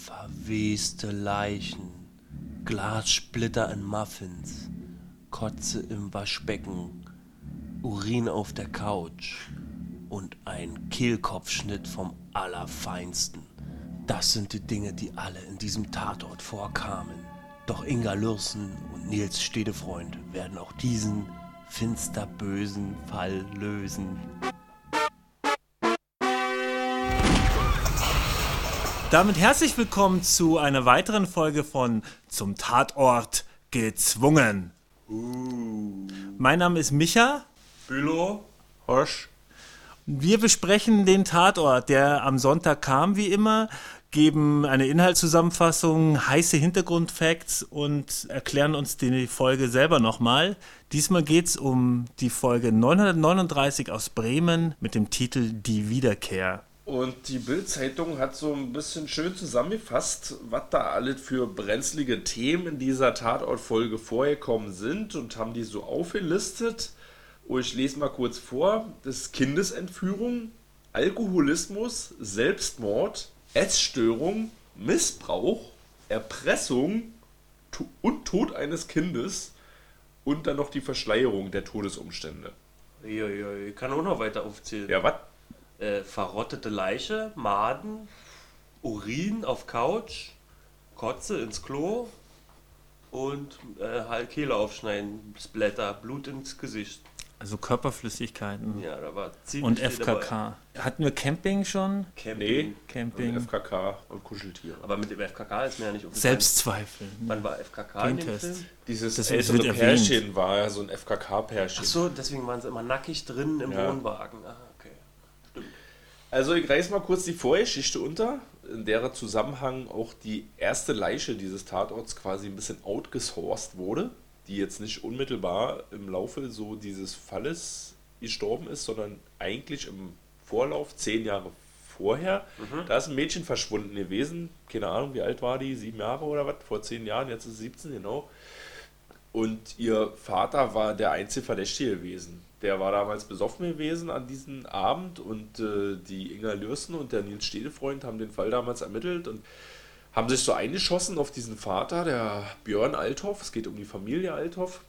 Verweste Leichen, Glassplitter in Muffins, Kotze im Waschbecken, Urin auf der Couch und ein Kehlkopfschnitt vom Allerfeinsten. Das sind die Dinge, die alle in diesem Tatort vorkamen. Doch Inga Lürsen und Nils Stedefreund werden auch diesen finster bösen Fall lösen. Damit herzlich willkommen zu einer weiteren Folge von Zum Tatort gezwungen. Mein Name ist Micha. Bülow, Horsch. Wir besprechen den Tatort, der am Sonntag kam, wie immer, geben eine Inhaltszusammenfassung, heiße Hintergrundfacts und erklären uns die Folge selber nochmal. Diesmal geht es um die Folge 939 aus Bremen mit dem Titel Die Wiederkehr. Und die Bild-Zeitung hat so ein bisschen schön zusammengefasst, was da alles für brenzlige Themen in dieser Tatortfolge vorgekommen sind und haben die so aufgelistet. Oh, ich lese mal kurz vor. Das ist Kindesentführung, Alkoholismus, Selbstmord, Essstörung, Missbrauch, Erpressung und Tod eines Kindes und dann noch die Verschleierung der Todesumstände. Ich kann auch noch weiter aufzählen. Ja, was? Äh, verrottete Leiche, Maden, Urin auf Couch, Kotze ins Klo und äh, halt Kehle aufschneiden, Splatter, Blut ins Gesicht. Also Körperflüssigkeiten. Ja, da war ziemlich Und FKK. Hatten wir Camping schon? dabei. Camping. Nee, Camping. und FKK und Kuscheltiere. Aber mit dem FKK ist mir ja nicht aufgefallen. Selbstzweifel. Wann war FKK in dem. Film? Dieses Das ältere wird erwähnt. Pärchen war ja so ein FKK-Pärchen. Ach so, deswegen waren sie immer nackig drin im Ja. Wohnwagen. Ah. Stimmt. Also ich reiß mal kurz die Vorgeschichte unter, in der Zusammenhang auch die erste Leiche dieses Tatorts quasi ein bisschen outgesourced wurde, die jetzt nicht unmittelbar im Laufe so dieses Falles gestorben ist, sondern eigentlich im Vorlauf, zehn Jahre vorher. Da ist ein Mädchen verschwunden gewesen, keine Ahnung, wie alt war die, sieben Jahre oder was, vor zehn Jahren, jetzt ist sie 17, genau. Und ihr Vater war der einzige Verdächtige gewesen. Der war damals besoffen gewesen an diesem Abend und äh, die Inga Lürsen und der Nils Stedefreund haben den Fall damals ermittelt und haben sich so eingeschossen auf diesen Vater, der Björn Althoff. Es geht um die Familie Althoff.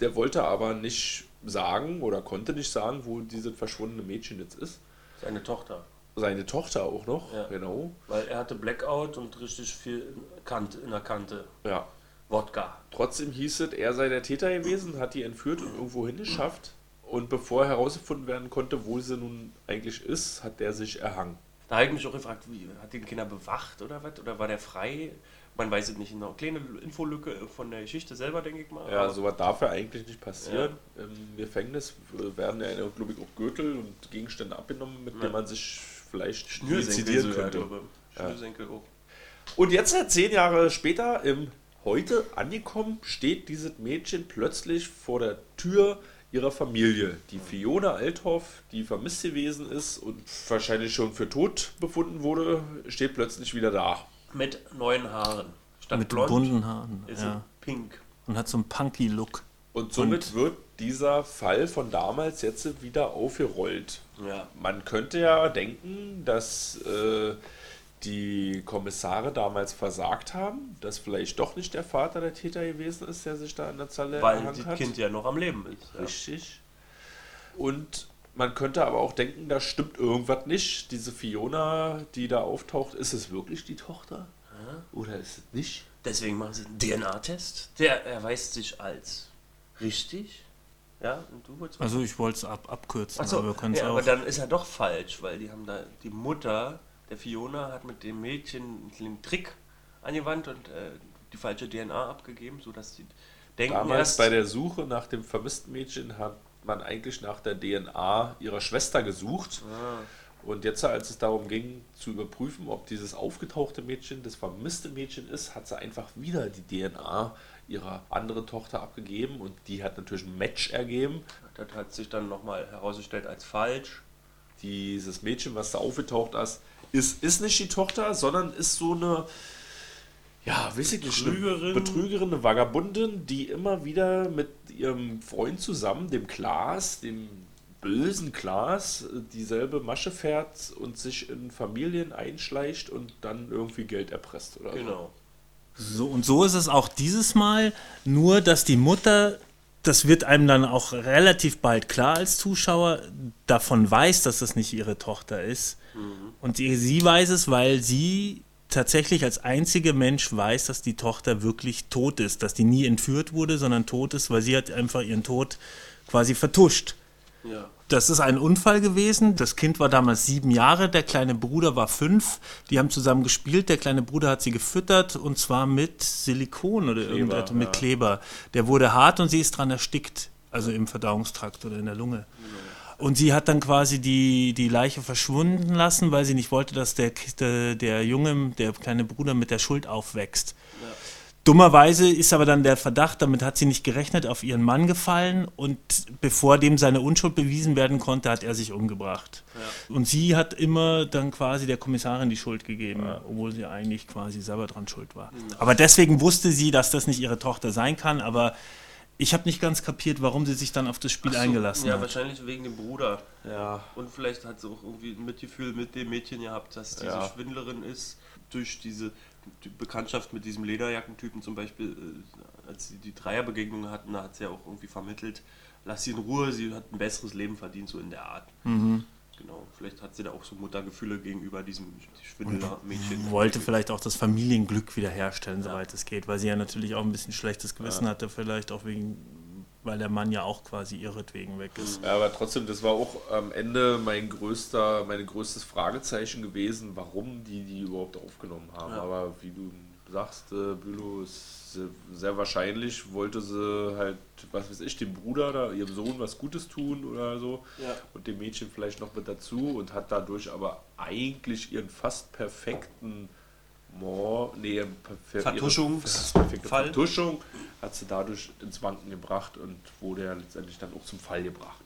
Der wollte aber nicht sagen oder konnte nicht sagen, wo dieses verschwundene Mädchen jetzt ist. Seine Tochter. Seine Tochter auch noch, Ja. genau. Weil er hatte Blackout und richtig viel Kante, in der Kante. Ja. Wodka. Trotzdem hieß es, er sei der Täter gewesen, hat die entführt und irgendwo hingeschafft. Und bevor herausgefunden werden konnte, wo sie nun eigentlich ist, hat der sich erhangen. Da habe ich mich auch gefragt, wie, hat den Kinder bewacht oder was? Oder war der frei? Man weiß es nicht genau. Kleine Infolücke von der Geschichte selber, denke ich mal. Ja, sowas darf ja eigentlich nicht passieren. Im Gefängnis werden ja, glaube ich, auch Gürtel und Gegenstände abgenommen, mit Ja. denen man sich vielleicht suizidieren könnte. ich. Schnürsenkel auch. Und jetzt, äh, zehn Jahre später, im Heute angekommen, steht dieses Mädchen plötzlich vor der Tür ihrer Familie. Die Fiona Althoff, die vermisst gewesen ist und wahrscheinlich schon für tot befunden wurde, steht plötzlich wieder da. Mit neuen Haaren. Statt Mit blond bunten Haaren. ist Ja. pink. Und hat so einen Punky-Look. Und somit wird dieser Fall von damals jetzt wieder aufgerollt. Ja. Man könnte ja denken, dass äh, die Kommissare damals versagt haben, dass vielleicht doch nicht der Vater der Täter gewesen ist, der sich da in der Zalle Weil das hat. Kind ja noch am Leben ist. Ja. Richtig. Und man könnte aber auch denken, da stimmt irgendwas nicht. Diese Fiona, die da auftaucht, ist es wirklich die Tochter? Oder ist es nicht? Deswegen machen sie einen DNA-Test. Der erweist sich als richtig. Ja, und du wolltest Also ich wollte es ab, abkürzen, Achso, aber wir können es ja, auch. aber dann ist er doch falsch, weil die haben da, die Mutter der Fiona hat mit dem Mädchen einen Trick angewandt und äh, die falsche DNA abgegeben, sodass sie denken Damals erst, bei der Suche nach dem vermissten Mädchen hat man eigentlich nach der DNA ihrer Schwester gesucht. Ah, Und jetzt, als es darum ging, zu überprüfen, ob dieses aufgetauchte Mädchen das vermisste Mädchen ist, hat sie einfach wieder die DNA ihrer anderen Tochter abgegeben und die hat natürlich ein Match ergeben. das hat sich dann nochmal herausgestellt als falsch. Dieses Mädchen, was da aufgetaucht ist, ist, ist nicht die Tochter, sondern ist so eine, ja, weiß ich nicht, Betrügerin. eine Betrügerin, eine Vagabundin, die immer wieder mit ihrem Freund zusammen, dem Klaas, dem bösen Klaas dieselbe Masche fährt und sich in Familien einschleicht und dann irgendwie Geld erpresst oder Genau. So, und so ist es auch dieses Mal, nur dass die Mutter, das wird einem dann auch relativ bald klar als Zuschauer, davon weiß, dass das nicht ihre Tochter ist. Und sie, sie weiß es, weil sie tatsächlich als einzige Mensch weiß, dass die Tochter wirklich tot ist, dass die nie entführt wurde, sondern tot ist, weil sie hat einfach ihren Tod quasi vertuscht. Ja. Das ist ein Unfall gewesen. Das Kind war damals sieben Jahre, der kleine Bruder war fünf. Die haben zusammen gespielt. Der kleine Bruder hat sie gefüttert und zwar mit Silikon oder irgendetwas, mit ja. Kleber. Der wurde hart und sie ist dran erstickt, also im Verdauungstrakt oder in der Lunge. Und sie hat dann quasi die, die Leiche verschwunden lassen, weil sie nicht wollte, dass der, der, der Junge, der kleine Bruder mit der Schuld aufwächst. Dummerweise ist aber dann der Verdacht, damit hat sie nicht gerechnet, auf ihren Mann gefallen und bevor dem seine Unschuld bewiesen werden konnte, hat er sich umgebracht. Und sie hat immer dann quasi der Kommissarin die Schuld gegeben, obwohl sie eigentlich quasi selber dran schuld war. Aber deswegen wusste sie, dass das nicht ihre Tochter sein kann, aber ich habe nicht ganz kapiert, warum sie sich dann auf das Spiel so, eingelassen Ja, hat. wahrscheinlich wegen dem Bruder. Ja. Und vielleicht hat sie auch irgendwie ein Mitgefühl mit dem Mädchen gehabt, dass diese Ja. Schwindlerin ist. Durch diese die Bekanntschaft mit diesem Lederjackentypen zum Beispiel, äh, als sie die Dreierbegegnung hatten, da hat sie ja auch irgendwie vermittelt, lass sie in Ruhe, sie hat ein besseres Leben verdient, so in der Art. Mhm. Genau, vielleicht hat sie da auch so Muttergefühle gegenüber diesem Schwindlermädchen. wollte vielleicht auch das Familienglück wiederherstellen, soweit es geht, weil sie ja natürlich auch ein bisschen schlechtes Gewissen hatte, vielleicht auch wegen, weil der Mann ja auch quasi ihretwegen weg ist. Ja, aber trotzdem, das war auch am Ende mein größter, mein größtes Fragezeichen gewesen, warum die die überhaupt aufgenommen haben. Ja. Aber wie du sagst, äh, Bülow, ist sehr, wahrscheinlich wollte sie halt, was weiß ich, dem Bruder oder ihrem Sohn was Gutes tun oder so Ja. und dem Mädchen vielleicht noch mit dazu und hat dadurch aber eigentlich ihren fast perfekten Mord, nee, perfe- Vertuschungs- ihre fast perfekte Fall. Vertuschung hat sie dadurch ins Wanken gebracht und wurde ja letztendlich dann auch zum Fall gebracht.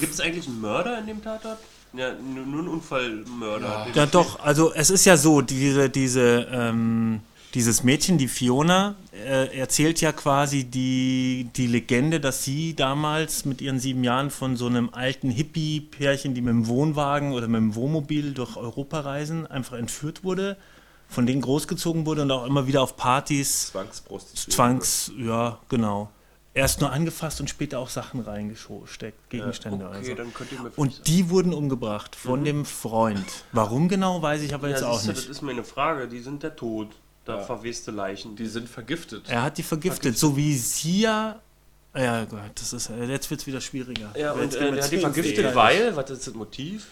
Gibt es eigentlich einen Mörder in dem Tatort? Ja, nur, einen Unfallmörder. Den- Ja, doch, also es ist ja so, diese, diese, ähm, dieses Mädchen, die Fiona, äh, erzählt ja quasi die, die Legende, dass sie damals mit ihren sieben Jahren von so einem alten Hippie-Pärchen, die mit dem Wohnwagen oder mit dem Wohnmobil durch Europa reisen, einfach entführt wurde, von denen großgezogen wurde und auch immer wieder auf Partys Zwangsprostitution. Zwangs, ja, genau. Erst nur angefasst und später auch Sachen reingesteckt, Gegenstände. okay, also. Und die wurden umgebracht von dem Freund. Warum genau, weiß ich aber ja, jetzt auch du, nicht. das ist mir eine Frage. Die sind der Tod. Da Ja. verweste Leichen. Die sind vergiftet. Er hat die vergiftet, so wie sie ja. Ja, Gott, das ist, jetzt wird es wieder schwieriger. ja, und äh, der hat die vergiftet, Details. weil, was ist das Motiv?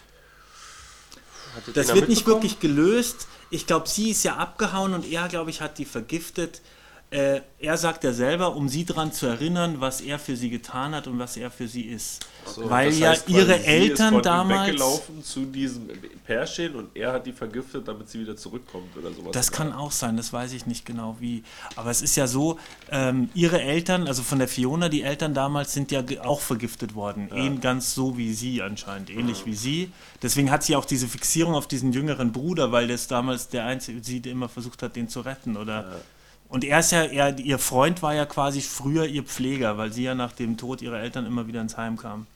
Hat Das wird nicht wirklich gelöst. Ich glaube, sie ist ja abgehauen und er, glaube ich, hat die vergiftet. Äh, er sagt ja selber, um sie daran zu erinnern, was er für sie getan hat und was er für sie ist. So, Weil das ja heißt quasi, ihre sie ist Eltern ihm damals. weggelaufen zu diesem Pärchen und er hat die vergiftet, damit sie wieder zurückkommt oder sowas. Das kann auch sein, das weiß ich nicht genau wie. Aber es ist ja so, ähm, ihre Eltern, also von der Fiona, die Eltern damals sind ja auch vergiftet worden. Ähn, ganz so wie sie anscheinend, ähnlich wie sie. Deswegen hat sie auch diese Fixierung auf diesen jüngeren Bruder, weil das damals der Einzige, sie immer versucht hat, den zu retten. Oder Und er ist ja, er, ihr Freund war ja quasi früher ihr Pfleger, weil sie ja nach dem Tod ihrer Eltern immer wieder ins Heim kam.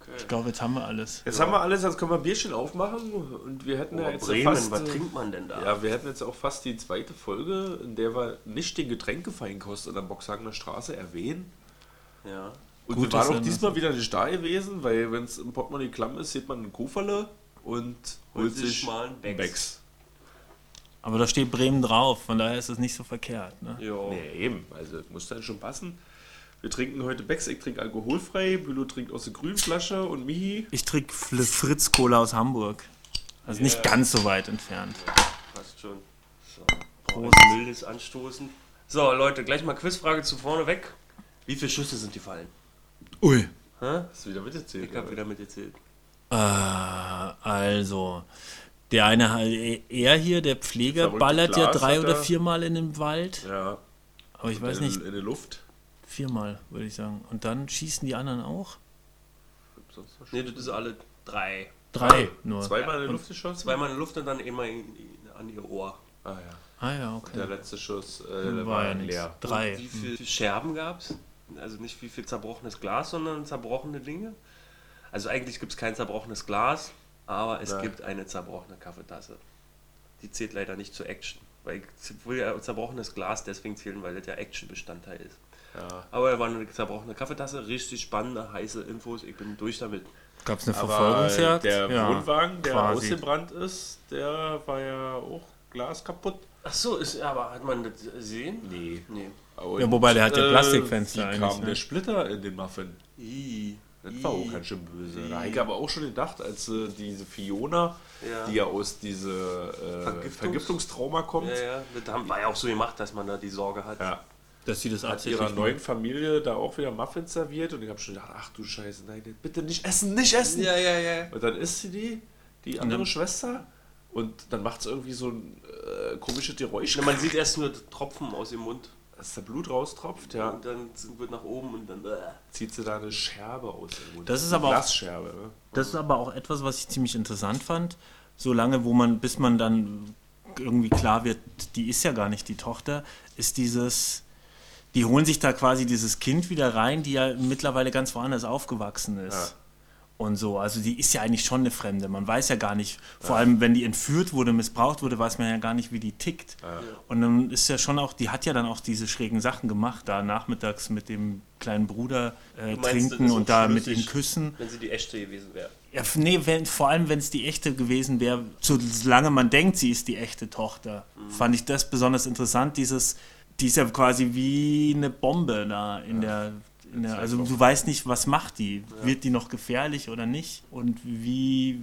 Okay. Ich glaube, jetzt haben wir alles. Jetzt haben wir alles, jetzt können wir ein Bierchen aufmachen und wir hätten ja Oh, jetzt Bremen, fast, was äh, trinkt man denn da? Ja, wir hätten jetzt auch fast die zweite Folge, in der wir nicht den Getränkefeinkost in der Boxhagener Straße erwähnen. Ja. Und Gut, wir waren auch diesmal wieder nicht da gewesen, weil wenn es im Portemonnaie klamm ist, sieht man einen Koferle und holt sich mal einen Becks. Becks. Aber da steht Bremen drauf, von daher ist es nicht so verkehrt. Ne? Jo. Nee, eben. Also das muss dann schon passen. Wir trinken heute Becks, ich trinke alkoholfrei, Bülow trinkt aus der grünen Flasche und Mihi. Ich trinke Fritz Cola aus Hamburg. Also nicht Ja. ganz so weit entfernt. Passt schon. So. Prost. Ein mildes Anstoßen. So, Leute, gleich mal Quizfrage zu vorne weg. Wie viele Schüsse sind die fallen? Ui. Hä? Hast du wieder mitgezählt? Ich habe wieder mitgezählt. Äh, also, der eine, er hier, der Pfleger, Verrückte ballert ja Klaas drei oder er. viermal in den Wald. Ja. Aber ich weiß in, nicht, In der Luft. viermal, würde ich sagen. Und dann schießen die anderen auch? Nee, das ist alle drei. Drei nur. Zweimal in der Und Luft geschossen? Zweimal in der Luft und dann immer in, in, an ihr Ohr. Ah ja. Ah ja, Der okay. letzte Schuss äh, War war, ja leer. Drei. Und wie viele Scherben gab's? also nicht wie viel zerbrochenes Glas, sondern zerbrochene Dinge. Also eigentlich gibt es kein zerbrochenes Glas, aber es Ja. gibt eine zerbrochene Kaffeetasse. Die zählt leider nicht zur Action. Weil zerbrochenes Glas deswegen zählen, weil das ja Action-Bestandteil ist. Ja. Aber er war eine zerbrochene Kaffeetasse, richtig spannende, heiße Infos. Ich bin durch damit. Gab es eine Aber Verfolgungsjagd? der Ja, Wohnwagen, der quasi. ausgebrannt ist, der war ja auch Glas kaputt. Ach so, ist, aber hat man das gesehen? Nee. Nee. Und, Ja, wobei der hat ja Plastikfenster Wie eigentlich, kam ne? der Splitter in den Muffin? I. Das war auch ganz schön böse. Da habe ich aber auch schon gedacht, als äh, diese Fiona, Ja. die ja aus diese äh, Vergiftungs- Vergiftungstrauma kommt, Ja, ja, das haben- war ja auch so gemacht, dass man da die Sorge hat. ja, Dass sie das hat ihrer neuen Familie da auch wieder Muffins serviert und ich habe schon gedacht, ach du Scheiße, nein, bitte nicht essen, nicht essen. ja, ja. ja. Und dann isst sie die, die andere dann- Schwester und dann macht es irgendwie so ein äh, komisches Geräusch, Man sieht erst nur Tropfen aus dem Mund. Dass der Blut raustropft, ja. Und dann sind- wird nach oben und dann. Äh. zieht sie da eine Scherbe aus. Das ist aber auch- Glasscherbe, ne? Das ist aber auch etwas, was ich ziemlich interessant fand. So lange, wo man, bis man dann irgendwie klar wird, die ist ja gar nicht die Tochter, ist dieses, die holen sich da quasi dieses Kind wieder rein, die ja mittlerweile ganz woanders aufgewachsen ist. Ja. Und so, also die ist ja eigentlich schon eine Fremde. Man weiß ja gar nicht, vor allem wenn die entführt wurde, missbraucht wurde, weiß man ja gar nicht, wie die tickt. Und dann ist ja schon auch, die hat ja dann auch diese schrägen Sachen gemacht, da nachmittags mit dem kleinen Bruder äh, meinst, trinken und da mit ihm küssen. Wenn sie die echte gewesen wäre. Ja, nee, wenn, vor allem wenn es die echte gewesen wäre, solange man denkt, sie ist die echte Tochter, fand ich das besonders interessant. Dieses, die ist ja quasi wie eine Bombe da in der. In der also du weißt nicht, was macht die? Wird die noch gefährlich oder nicht? Und wie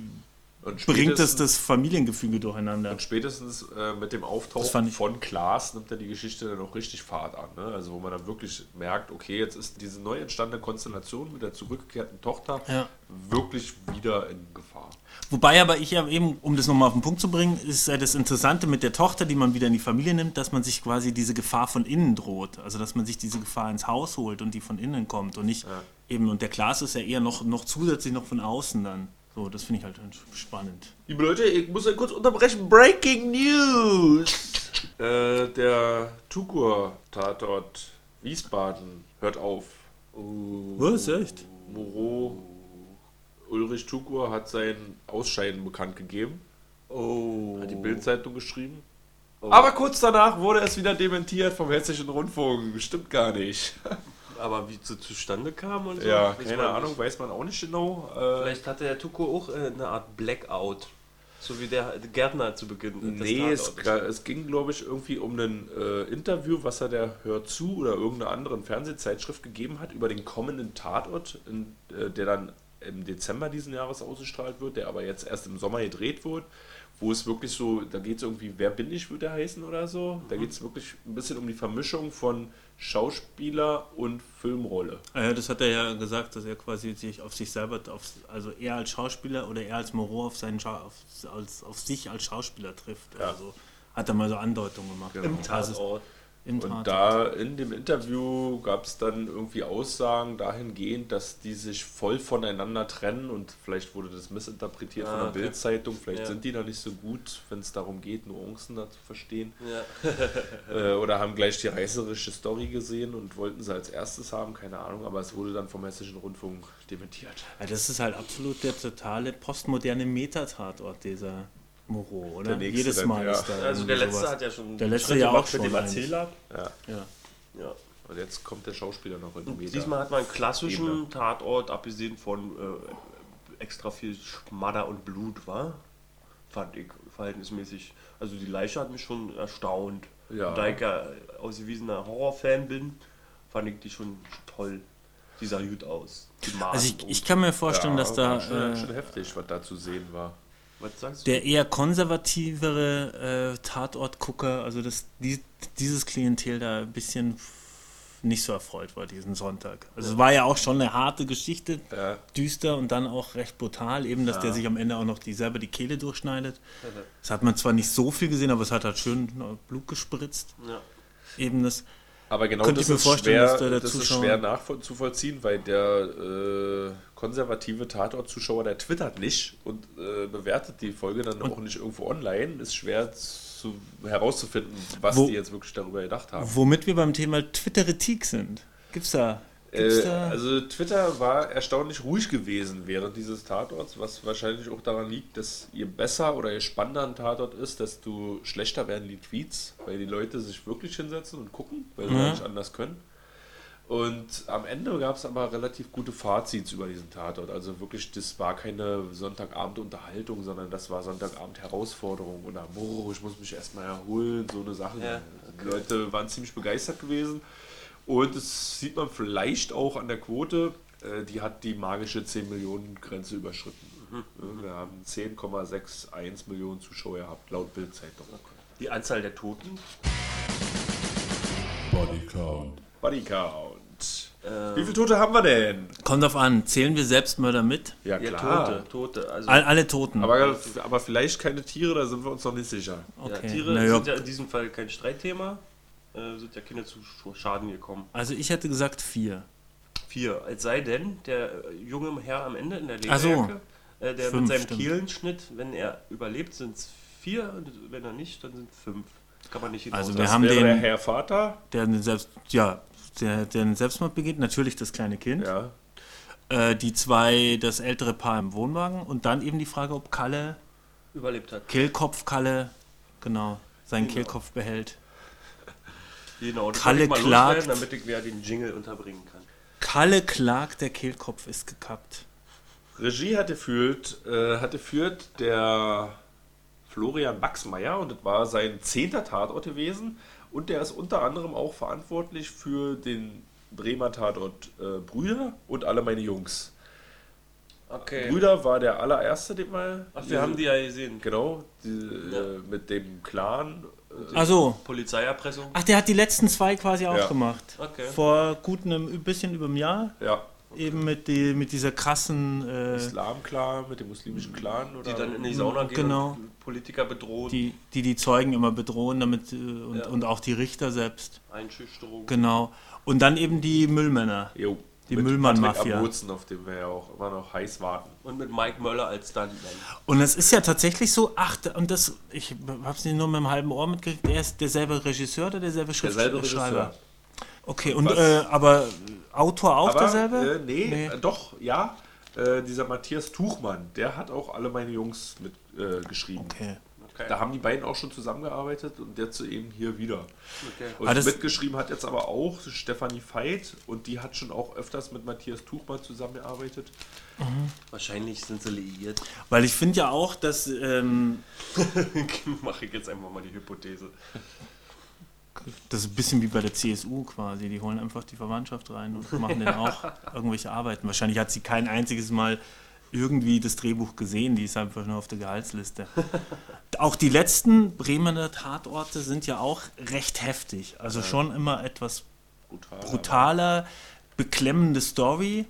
Und bringt es das Familiengefüge durcheinander? Und spätestens äh, mit dem Auftauchen von Klaas nimmt er die Geschichte dann auch richtig Fahrt an. Ne? Also wo man dann wirklich merkt, okay, jetzt ist diese neu entstandene Konstellation mit der zurückgekehrten Tochter Ja. wirklich wieder in Gefahr. Wobei aber ich ja eben, um das nochmal auf den Punkt zu bringen, ist ja das Interessante mit der Tochter, die man wieder in die Familie nimmt, dass man sich quasi diese Gefahr von innen droht. Also dass man sich diese Gefahr ins Haus holt und die von innen kommt und nicht eben, und der Klaas ist ja eher noch, noch zusätzlich noch von außen dann. So, das finde ich halt spannend. Liebe Leute, ich muss kurz unterbrechen. Breaking News! äh, der Tukur-Tatort Wiesbaden hört auf. Was, echt? Moreau Ulrich Tukur hat sein Ausscheiden bekannt gegeben. Oh. Hat die Bildzeitung geschrieben. Aber kurz danach wurde es wieder dementiert vom Hessischen Rundfunk. Stimmt gar nicht. Aber wie es zustande kam und so? Ja, keine Ahnung, nicht. weiß man auch nicht genau. Äh, Vielleicht hatte der Tuko auch äh, eine Art Blackout. So wie der Gärtner zu Beginn. nee, es, es ging, glaube ich, irgendwie um ein äh, Interview, was er der Hört zu oder irgendeiner anderen Fernsehzeitschrift gegeben hat über den kommenden Tatort, in, äh, der dann im Dezember diesen Jahres ausgestrahlt wird, der aber jetzt erst im Sommer gedreht wird, wo es wirklich so, da geht es irgendwie, wer bin ich, würde er heißen oder so. Da geht es wirklich ein bisschen um die Vermischung von Schauspieler und Filmrolle. Ah Ja, das hat er ja gesagt, dass er quasi sich auf sich selber, auf, also er als Schauspieler oder er als Moreau auf, seinen Schau, auf, als, auf sich als Schauspieler trifft. Ja. Also hat er mal so Andeutungen gemacht. Im Also, Tatort. Im Und Tatort. da in dem Interview gab es dann irgendwie Aussagen dahingehend, dass die sich voll voneinander trennen und vielleicht wurde das missinterpretiert von Ah, der okay. Bildzeitung, vielleicht Ja. sind die da nicht so gut, wenn es darum geht, Nuancen da zu verstehen. Ja. Äh, oder haben gleich die reißerische Story gesehen und wollten sie als erstes haben, keine Ahnung, aber es wurde dann vom Hessischen Rundfunk dementiert. Ja, das ist halt absolut der totale postmoderne Metatatort, dieser Moreau, oder? Der nächste Jedes dann, Mal ja. ist da Also der letzte sowas. hat ja schon Der letzte Schritte ja auch schon mit dem. Erzähler. Ja. Ja. Ja. Und jetzt kommt der Schauspieler noch in die. Diesmal hat man einen klassischen Ebene. Tatort, abgesehen von äh, extra viel Schmadder und Blut, war. Fand ich verhältnismäßig. Also die Leiche hat mich schon erstaunt. Ja. Und da ich ja ausgewiesener Horrorfan bin, fand ich die schon toll. Die sah gut aus. Also ich, ich kann mir vorstellen, dass da schon, äh, schon heftig, was da zu sehen war. Der eher konservativere äh, Tatortgucker, also das, die, dieses Klientel da ein bisschen nicht so erfreut war diesen Sonntag. Also es war ja auch schon eine harte Geschichte, Ja. düster und dann auch recht brutal, eben, dass der sich am Ende auch noch die, selber die Kehle durchschneidet. Das hat man zwar nicht so viel gesehen, aber es hat halt schön äh, Blut gespritzt. Ja. Eben das. Aber genau Könnte das, ist, vorstellen, schwer, das ist Zuschauer- schwer nachzuvollziehen, weil der äh, konservative Tatort-Zuschauer, der twittert nicht und äh, bewertet die Folge dann auch nicht irgendwo online. Ist schwer zu, herauszufinden, was Wo- die jetzt wirklich darüber gedacht haben. Womit wir beim Thema Twitteritik sind. Gibt's da Gibt's Äh, also Twitter war erstaunlich ruhig gewesen während dieses Tatorts, was wahrscheinlich auch daran liegt, dass je besser oder je spannender ein Tatort ist, desto schlechter werden die Tweets, weil die Leute sich wirklich hinsetzen und gucken, weil sie Mhm. nicht anders können. Und am Ende gab es aber relativ gute Fazits über diesen Tatort. Also wirklich, das war keine Sonntagabend-Unterhaltung, sondern das war Sonntagabend-Herausforderung oder oh, ich muss mich erstmal erholen, so eine Sache. Ja, Die Leute waren ziemlich begeistert gewesen. Und das sieht man vielleicht auch an der Quote. äh, Die hat die magische 10 Millionen Grenze überschritten. Mhm. Wir haben 10,61 Millionen Zuschauer gehabt, laut Bildzeitung. Die Anzahl der Toten. Body count. Body Count. Äh, Wie viele Tote haben wir denn? Kommt drauf an, zählen wir Selbstmörder mit? Ja, ja, klar. Tote, Tote. Also, All, alle Toten. Aber, aber vielleicht keine Tiere, da sind wir uns noch nicht sicher. ja, okay. Tiere Na ja, sind ja in diesem Fall kein Streitthema. Äh, sind ja Kinder zu Sch- Schaden gekommen. also ich hätte gesagt vier. Vier. Es sei denn, der junge Herr am Ende in der Ach so. Lederjacke, äh, der Fünf, mit seinem stimmt. Kielenschnitt, wenn er überlebt, sind es vier. Und wenn er nicht, dann sind fünf. Das kann man nicht Also hinaus- wir Das haben den- der Herr Vater. Der einen Selbst, ja, der, der einen Selbstmord begeht, natürlich das kleine Kind. Ja. Äh, die zwei, das ältere Paar im Wohnwagen und dann eben die Frage, ob Kalle, überlebt hat. Kehlkopf Kalle, genau, seinen Genau. Kehlkopf behält. Genau, das Kalle ich mal klagt. loswerden, damit ich wieder den Jingle unterbringen kann. Kalle klagt, der Kehlkopf ist gekappt. Regie hatte führt, äh, hatte führt der Florian Baxmeier und das war sein zehnter Tatort gewesen. Und der ist unter anderem auch verantwortlich für den Bremer Tatort äh, Brüder und alle meine Jungs. Okay. Brüder war der allererste, den wir. Ach, wir haben die ja gesehen. Genau, die, Ja. äh, mit dem Clan. Äh, Also, Polizeierpressung. ach, der hat die letzten zwei quasi auch gemacht. Okay. Vor gut einem bisschen über einem Jahr. ja, Eben mit, die, mit dieser krassen, äh, Islam-Clan mit dem muslimischen Clan. Oder? Die dann in die Sauna gehen Genau. und Politiker bedrohen. die, die die Zeugen immer bedrohen damit äh, und, Ja. und auch die Richter selbst. Einschüchterung. Genau. Und dann eben die Müllmänner. Jo, Die Müllmann-Mafia. Auf den wir ja auch immer noch heiß warten. Und mit Mike Möller als Stuntman. Und es ist ja tatsächlich so, ach, und das, ich hab's nicht nur mit einem halben Ohr mitgekriegt, er ist derselbe Regisseur oder derselbe Derselbe Schriftsteller? Regisseur. Okay, und äh, aber Autor auch Aber, derselbe? Äh, nee, Nee. Äh, doch, ja. Äh, dieser Matthias Tuchmann, der hat auch alle meine Jungs mit äh, geschrieben. Okay. Okay. Da haben die beiden auch schon zusammengearbeitet und jetzt eben hier wieder. okay. Und Ah, das- mitgeschrieben hat jetzt aber auch Stefanie Veit und die hat schon auch öfters mit Matthias Tuchmann zusammengearbeitet. Wahrscheinlich sind sie liiert. Weil ich finde ja auch, dass ähm, Mache ich jetzt einfach mal die Hypothese. das ist ein bisschen wie bei der CSU quasi. Die holen einfach die Verwandtschaft rein und machen dann auch irgendwelche Arbeiten. Wahrscheinlich hat sie kein einziges Mal irgendwie das Drehbuch gesehen, die ist einfach nur auf der Gehaltsliste. auch die letzten Bremer Tatorte sind ja auch recht heftig. Also schon immer etwas Brutal. brutaler, beklemmende Story.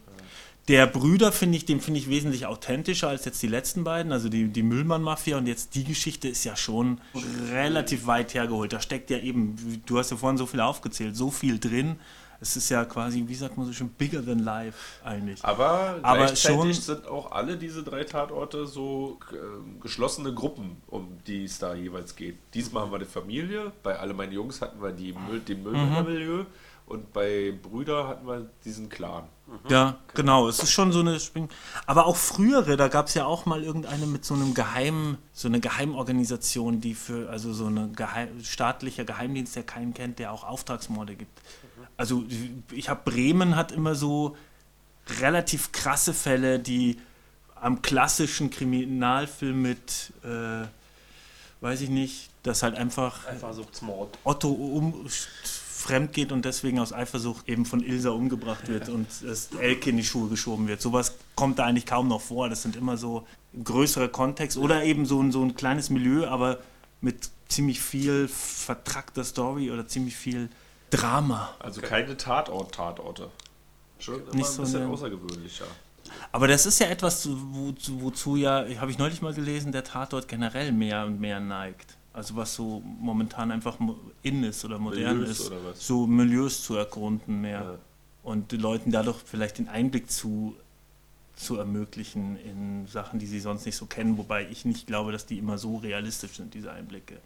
Der Brüder finde ich, den finde ich wesentlich authentischer als jetzt die letzten beiden, also die, die Müllmann-Mafia und jetzt die Geschichte ist ja schon relativ weit hergeholt. Da steckt ja eben, du hast ja vorhin so viel aufgezählt, so viel drin. Es ist ja quasi, wie sagt man so schön, bigger than life eigentlich. Aber, Aber gleichzeitig schon- sind auch alle diese drei Tatorte so äh, geschlossene Gruppen, um die es da jeweils geht. Diesmal haben wir die Familie, bei alle meine Jungs hatten wir die Müll, den Müllmännermilieu und bei Brüder hatten wir diesen Clan. Ja, genau. Es ist schon so eine Spring. Aber auch frühere, da gab es ja auch mal irgendeine mit so einem Geheim, so eine Geheimorganisation, die für, also so ein Geheim, staatlicher Geheimdienst, der keinen kennt, der auch Auftragsmorde gibt. Also ich habe Bremen hat immer so relativ krasse Fälle, die am klassischen Kriminalfilm mit, äh, weiß ich nicht, dass halt einfach Einfach so Mord. Otto um, fremd geht und deswegen aus Eifersucht eben von Ilsa umgebracht wird und das Elke in die Schuhe geschoben wird. Sowas kommt da eigentlich kaum noch vor. Das sind immer so größere Kontext oder eben so ein, so ein kleines Milieu, aber mit ziemlich viel vertrackter Story oder ziemlich viel Drama. Also keine Tatort-Tatorte. Schon immer Nicht ein so bisschen eine- außergewöhnlicher. Aber das ist ja etwas, zu- wozu, wozu ja, habe ich neulich mal gelesen, der Tatort generell mehr und mehr neigt. Also was so momentan einfach in ist oder modern Milieus ist. oder? So Milieus zu ergründen mehr. Ja. Und den Leuten dadurch vielleicht den Einblick zu, zu ermöglichen in Sachen, die sie sonst nicht so kennen. Wobei ich nicht glaube, dass die immer so realistisch sind, diese Einblicke.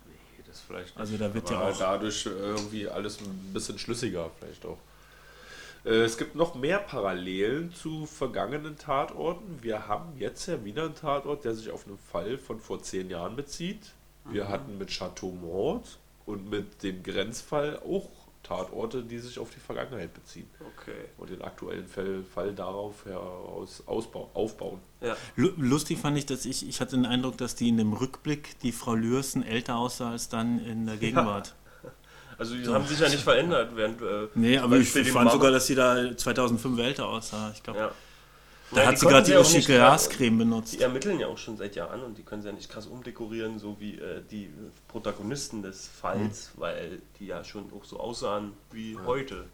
Das vielleicht nicht. Also da wird Aber ja auch- dadurch irgendwie alles ein bisschen schlüssiger vielleicht auch. Äh, Es gibt noch mehr Parallelen zu vergangenen Tatorten. Wir haben jetzt ja wieder einen Tatort, der sich auf einen Fall von vor zehn Jahren bezieht. Wir hatten mit Chateau Mord und mit dem Grenzfall auch Tatorte, die sich auf die Vergangenheit beziehen Okay. und den aktuellen Fall, Fall darauf heraus ausbau, aufbauen. Ja. Lu- Lustig fand ich, dass ich, ich hatte den Eindruck, dass die in dem Rückblick die Frau Lürsen älter aussah als dann in der Gegenwart. Also die haben sich ja nicht verändert, während. Äh, Nee, aber ich fand Mama- sogar, dass sie da 2005 älter aussah. Ich glaube, Ja. Da Ja, hat sie gerade die ja Grascreme benutzt. Die ermitteln ja auch schon seit Jahren und die können sie ja nicht krass umdekorieren, so wie äh, die Protagonisten des Falls, weil die ja schon auch so aussahen wie heute.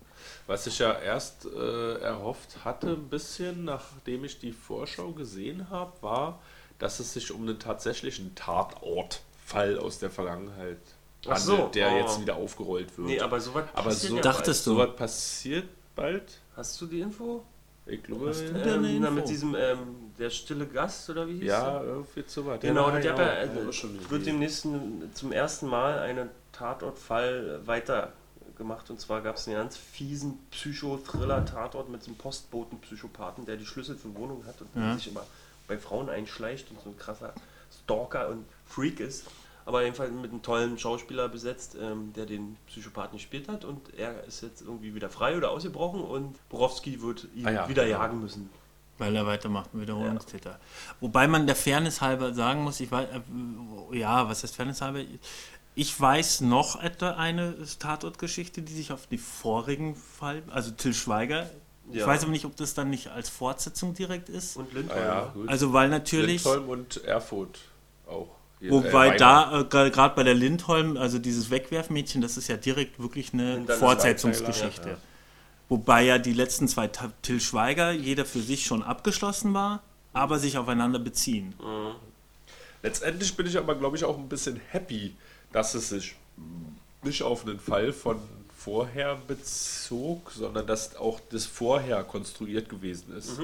Was ich ja erst äh, erhofft hatte, ein bisschen, nachdem ich die Vorschau gesehen habe, war, dass es sich um einen tatsächlichen Tatortfall aus der Vergangenheit Ach so, handelt, der oh. jetzt wieder aufgerollt wird. Nee, aber sowas Aber passiert so- ja Dachtest so du? was passiert bald? bald. Hast du die Info? Ich glaube, Hast du denn eine Ähm, na, Info? mit diesem, ähm, der stille Gast oder wie hieß ja, der? irgendwie so was. Genau, ja, die hat ja, ja, also, wird demnächst zum ersten Mal einen Tatortfall weiter gemacht und zwar gab es einen ganz fiesen Psychothriller-Tatort mit so einem Postboten-Psychopathen, der die Schlüssel für Wohnungen hat und Ja. sich immer bei Frauen einschleicht und so ein krasser Stalker und Freak ist. Aber jedenfalls mit einem tollen Schauspieler besetzt, ähm, der den Psychopathen gespielt hat und er ist jetzt irgendwie wieder frei oder ausgebrochen und Borowski wird ihn Ah ja, wieder genau. jagen müssen. Weil er weitermacht, ein Wiederholungstäter. Wobei man der Fairness halber sagen muss, ich weiß, äh, ja, was heißt Fairness halber? Ich weiß noch etwa eine Tatortgeschichte, die sich auf die vorigen Fall, also Till Schweiger, ich Ja. weiß aber nicht, ob das dann nicht als Fortsetzung direkt ist. Und Ah, Lindholm. ja, gut. Also weil natürlich, Lindholm und Erfurt auch. Hier, wobei äh, da äh, gerade bei der Lindholm, also dieses Wegwerfmädchen, das ist ja direkt wirklich eine Fortsetzungsgeschichte. Ja. Wobei ja die letzten zwei Till Schweiger jeder für sich schon abgeschlossen war, aber sich aufeinander beziehen. Letztendlich bin ich aber, glaube ich, auch ein bisschen happy, dass es sich nicht auf einen Fall von vorher bezog, sondern dass auch das vorher konstruiert gewesen ist.